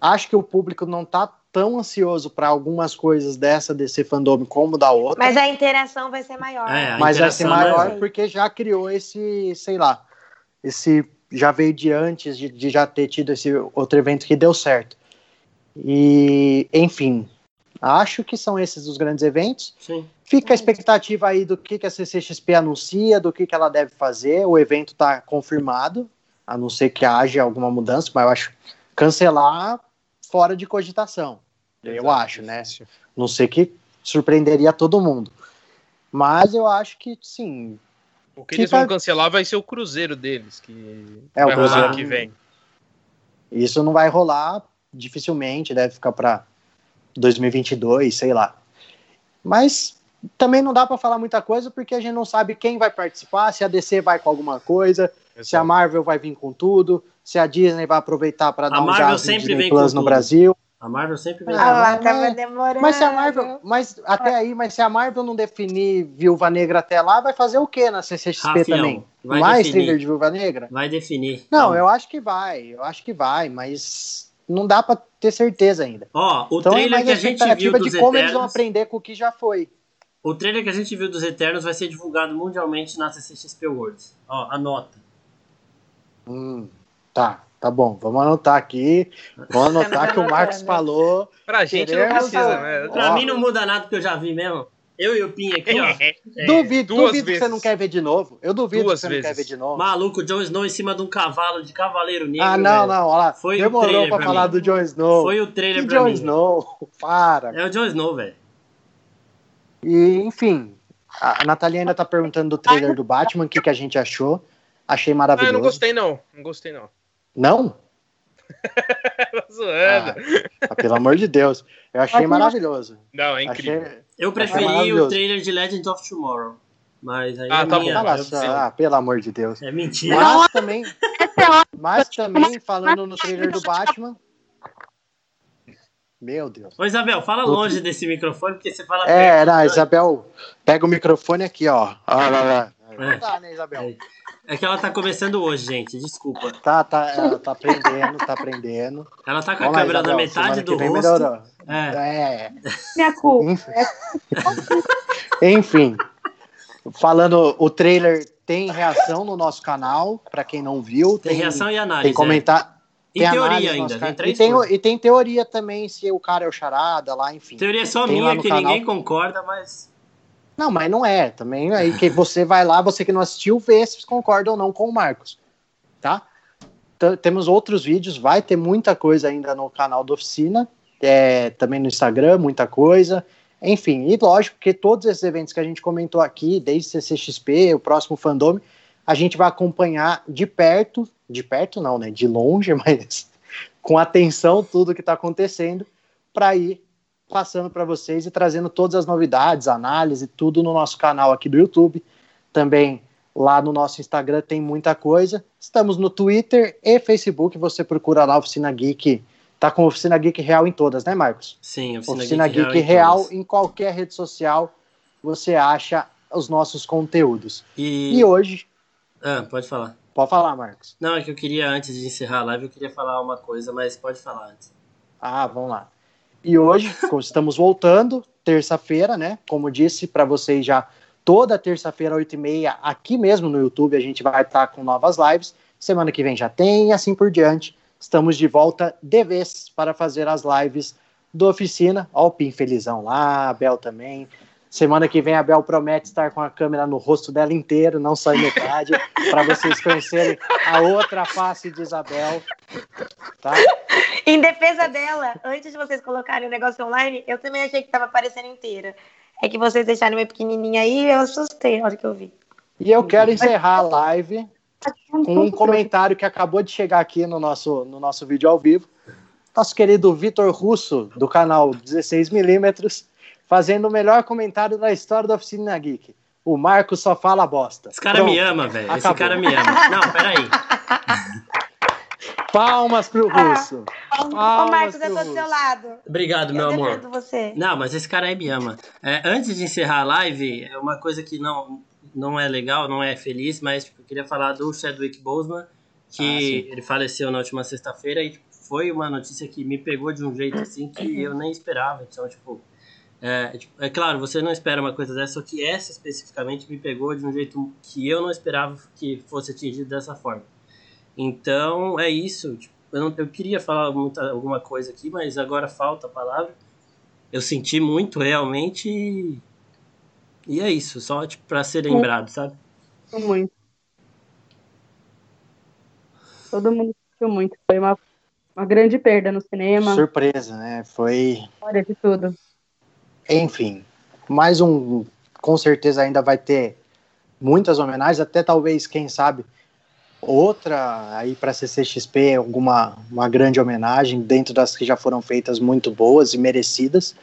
Acho que o público não tá tão ansioso para algumas coisas dessa DC Fandom como da outra. Mas a interação vai ser maior. É, mas vai ser maior é... porque já criou esse, sei lá, esse já veio de antes de, de, já ter tido esse outro evento que deu certo. E, enfim, acho que são esses os grandes eventos. Sim. Fica a expectativa aí do que, que a CCXP anuncia, do que, que ela deve fazer. O evento está confirmado, a não ser que haja alguma mudança, mas eu acho cancelar fora de cogitação. Exato. Eu acho, né? Não sei que surpreenderia todo mundo. Mas eu acho que sim. O que, que eles vão cancelar vai ser o cruzeiro deles, que é, vai o cruzeiro rolar que vem. Isso não vai rolar dificilmente, deve ficar para 2022, sei lá. Mas também não dá para falar muita coisa porque a gente não sabe quem vai participar, se a DC vai com alguma coisa, Exato. se a Marvel vai vir com tudo, se a Disney vai aproveitar para dar um jazz Disney Plus no Brasil. A Marvel sempre vem. Ah, lá, tava demorando. Mas se a Marvel, mas até aí, mas se a Marvel não definir Viúva Negra até lá, vai fazer o que na CCXP Rafião, também? Mais definir. trailer de Viúva Negra? Vai definir. Não, eu acho que vai, eu acho que vai, mas não dá para ter certeza ainda. Ó, o então, trailer que a gente viu dos de como Eternos, eles vão aprender com o que já foi. O trailer que a gente viu dos Eternos vai ser divulgado mundialmente na CCXP Worlds. Ó, anota. Hum, tá. Tá bom, vamos anotar aqui. Vamos anotar que o Marcos falou. Pra gente não precisa, né? Pra mim não muda nada porque eu já vi mesmo. Eu e o Pinho aqui, ó. É, duvido, duvido que você não quer ver de novo. Eu duvido Duas que você vezes. não quer ver de novo. Maluco, o Jon Snow em cima de um cavalo de cavaleiro negro. Ah, não, velho. não, olha lá. Foi Demorou o trailer pra, pra falar do Jon Snow. Foi o trailer que pra Jon mim. Snow, para. É o Jon Snow, velho. E, enfim, a Natalia ainda tá perguntando do trailer do Batman, o que, que a gente achou. Achei maravilhoso. Ah, eu não gostei, não. Não gostei, não. Não? <laughs> zoando. Ah, pelo amor de Deus. Eu achei maravilhoso. Não, é incrível. Achei... Eu preferi o trailer de Legend of Tomorrow. Mas aí ah, é tá minha, bom. ah, pelo amor de Deus. É mentira. Mas também, mas também falando no trailer do Batman. Meu Deus. Ô, Isabel, fala longe desse microfone, porque você fala. É, perto, não, Isabel, pega o microfone aqui, ó. Lá, lá. É. Dá, né, Isabel? É que ela tá começando hoje, gente. Desculpa. Tá, tá, ela tá aprendendo, tá aprendendo. Ela tá com a câmera na metade do rosto. Melhorou. É. é. Minha culpa. <laughs> Enfim. Falando, o trailer tem reação no nosso canal, para quem não viu. Tem, tem, reação e análise. Tem comentar. É. Tem, teoria ainda, tem três e tem, e tem teoria também se o cara é o charada lá, enfim. Teoria só minha que canal. ninguém concorda, mas não, mas não é. Também aí que você vai lá, você que não assistiu, vê se concorda ou não com o Marcos. Tá? T temos outros vídeos, vai ter muita coisa ainda no canal da oficina, é, também no Instagram, muita coisa. Enfim, e lógico que todos esses eventos que a gente comentou aqui, desde CCXP, o próximo Fandome, a gente vai acompanhar de perto, de perto não, né? De longe, <laughs> mas com atenção tudo que está acontecendo, para ir passando para vocês e trazendo todas as novidades, análise, tudo no nosso canal aqui do YouTube. Também lá no nosso Instagram tem muita coisa. Estamos no Twitter e Facebook. Você procura lá Oficina Geek. Tá com Oficina Geek Real em todas, né, Marcos? Sim, Oficina, Oficina Geek, Geek Real, em, em qualquer rede social você acha os nossos conteúdos. E, e hoje. Ah, pode falar. Pode falar, Marcos. Não, é que eu queria, antes de encerrar a live, eu queria falar uma coisa, mas pode falar antes. Ah, vamos lá. E hoje, <laughs> estamos voltando, terça-feira, né? Como disse para vocês já, toda terça-feira, 8h30, aqui mesmo no YouTube, a gente vai estar tá com novas lives. Semana que vem já tem e assim por diante. Estamos de volta de vez para fazer as lives do Oficina. Ó, o Pim Felizão lá, a Bel também. Semana que vem a Bel promete estar com a câmera no rosto dela inteiro, não só em metade, <laughs> para vocês conhecerem a outra face de Isabel. Tá? Em defesa dela, antes de vocês colocarem o negócio online, eu também achei que estava aparecendo inteira. É que vocês deixaram meio pequenininha aí, eu assustei na hora que eu vi. E eu quero encerrar a live um comentário que acabou de chegar aqui no nosso, no nosso vídeo ao vivo. Nosso querido Vitor Russo, do canal 16mm, fazendo o melhor comentário da história da Oficina Geek. O Marco só fala bosta. Esse cara Pronto, me ama, velho. Esse cara me ama. Não, peraí. <laughs> Palmas pro russo. Palmas Ô, Marcos, eu tô do seu lado. Obrigado, meu eu amor. Você. Não, mas esse cara aí me ama. É, antes de encerrar a live, é uma coisa que não, não é legal, não é feliz, mas tipo, eu queria falar do Chadwick Boseman, que ah, ele faleceu na última sexta-feira e tipo, foi uma notícia que me pegou de um jeito assim que eu nem esperava. Então, tipo, é, tipo, é claro, você não espera uma coisa dessa, só que essa especificamente me pegou de um jeito que eu não esperava que fosse atingido dessa forma. Então, é isso. Tipo, eu, não, eu queria falar muita, alguma coisa aqui, mas agora falta a palavra. Eu senti muito realmente e, e é isso, só tipo, para ser lembrado, sabe? Muito. Todo mundo sentiu muito. Foi uma, uma grande perda no cinema. Surpresa, né? Foi. Olha de tudo. Enfim, mais um. Com certeza ainda vai ter muitas homenagens, até talvez, quem sabe, outra aí para CCXP, alguma uma grande homenagem dentro das que já foram feitas muito boas e merecidas,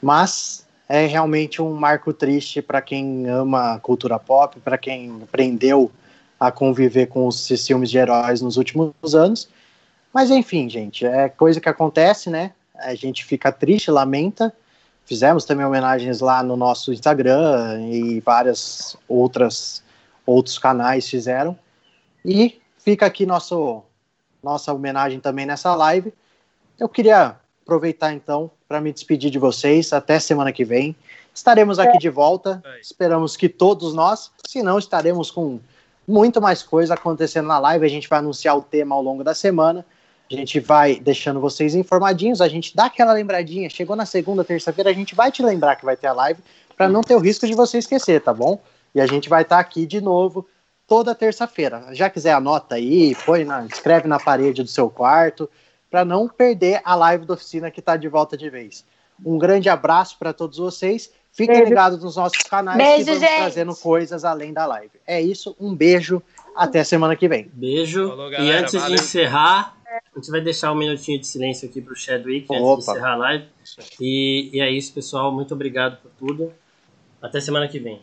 mas é realmente um marco triste para quem ama cultura pop, para quem aprendeu a conviver com os filmes de heróis nos últimos anos. Mas enfim, gente, é coisa que acontece, né? A gente fica triste, lamenta. Fizemos também homenagens lá no nosso Instagram e várias outras outros canais fizeram. E fica aqui nosso, nossa homenagem também nessa live. Eu queria aproveitar então para me despedir de vocês. Até semana que vem. Estaremos aqui de volta. Esperamos que todos nós, se não, estaremos com muito mais coisa acontecendo na live. A gente vai anunciar o tema ao longo da semana. A gente vai deixando vocês informadinhos. A gente dá aquela lembradinha. Chegou na segunda, terça-feira, a gente vai te lembrar que vai ter a live para não ter o risco de você esquecer, tá bom? E a gente vai estar tá aqui de novo toda terça-feira. Já quiser anota aí, põe na, escreve na parede do seu quarto, para não perder a live da oficina que está de volta de vez. Um grande abraço para todos vocês. Fiquem beijo. ligados nos nossos canais beijo, que vamos gente. trazendo coisas além da live. É isso, um beijo, até semana que vem. Beijo. Falou, galera, e antes valeu. de encerrar, a gente vai deixar um minutinho de silêncio aqui para o Chadwick Opa. antes de encerrar a live. E, e é isso, pessoal. Muito obrigado por tudo. Até semana que vem.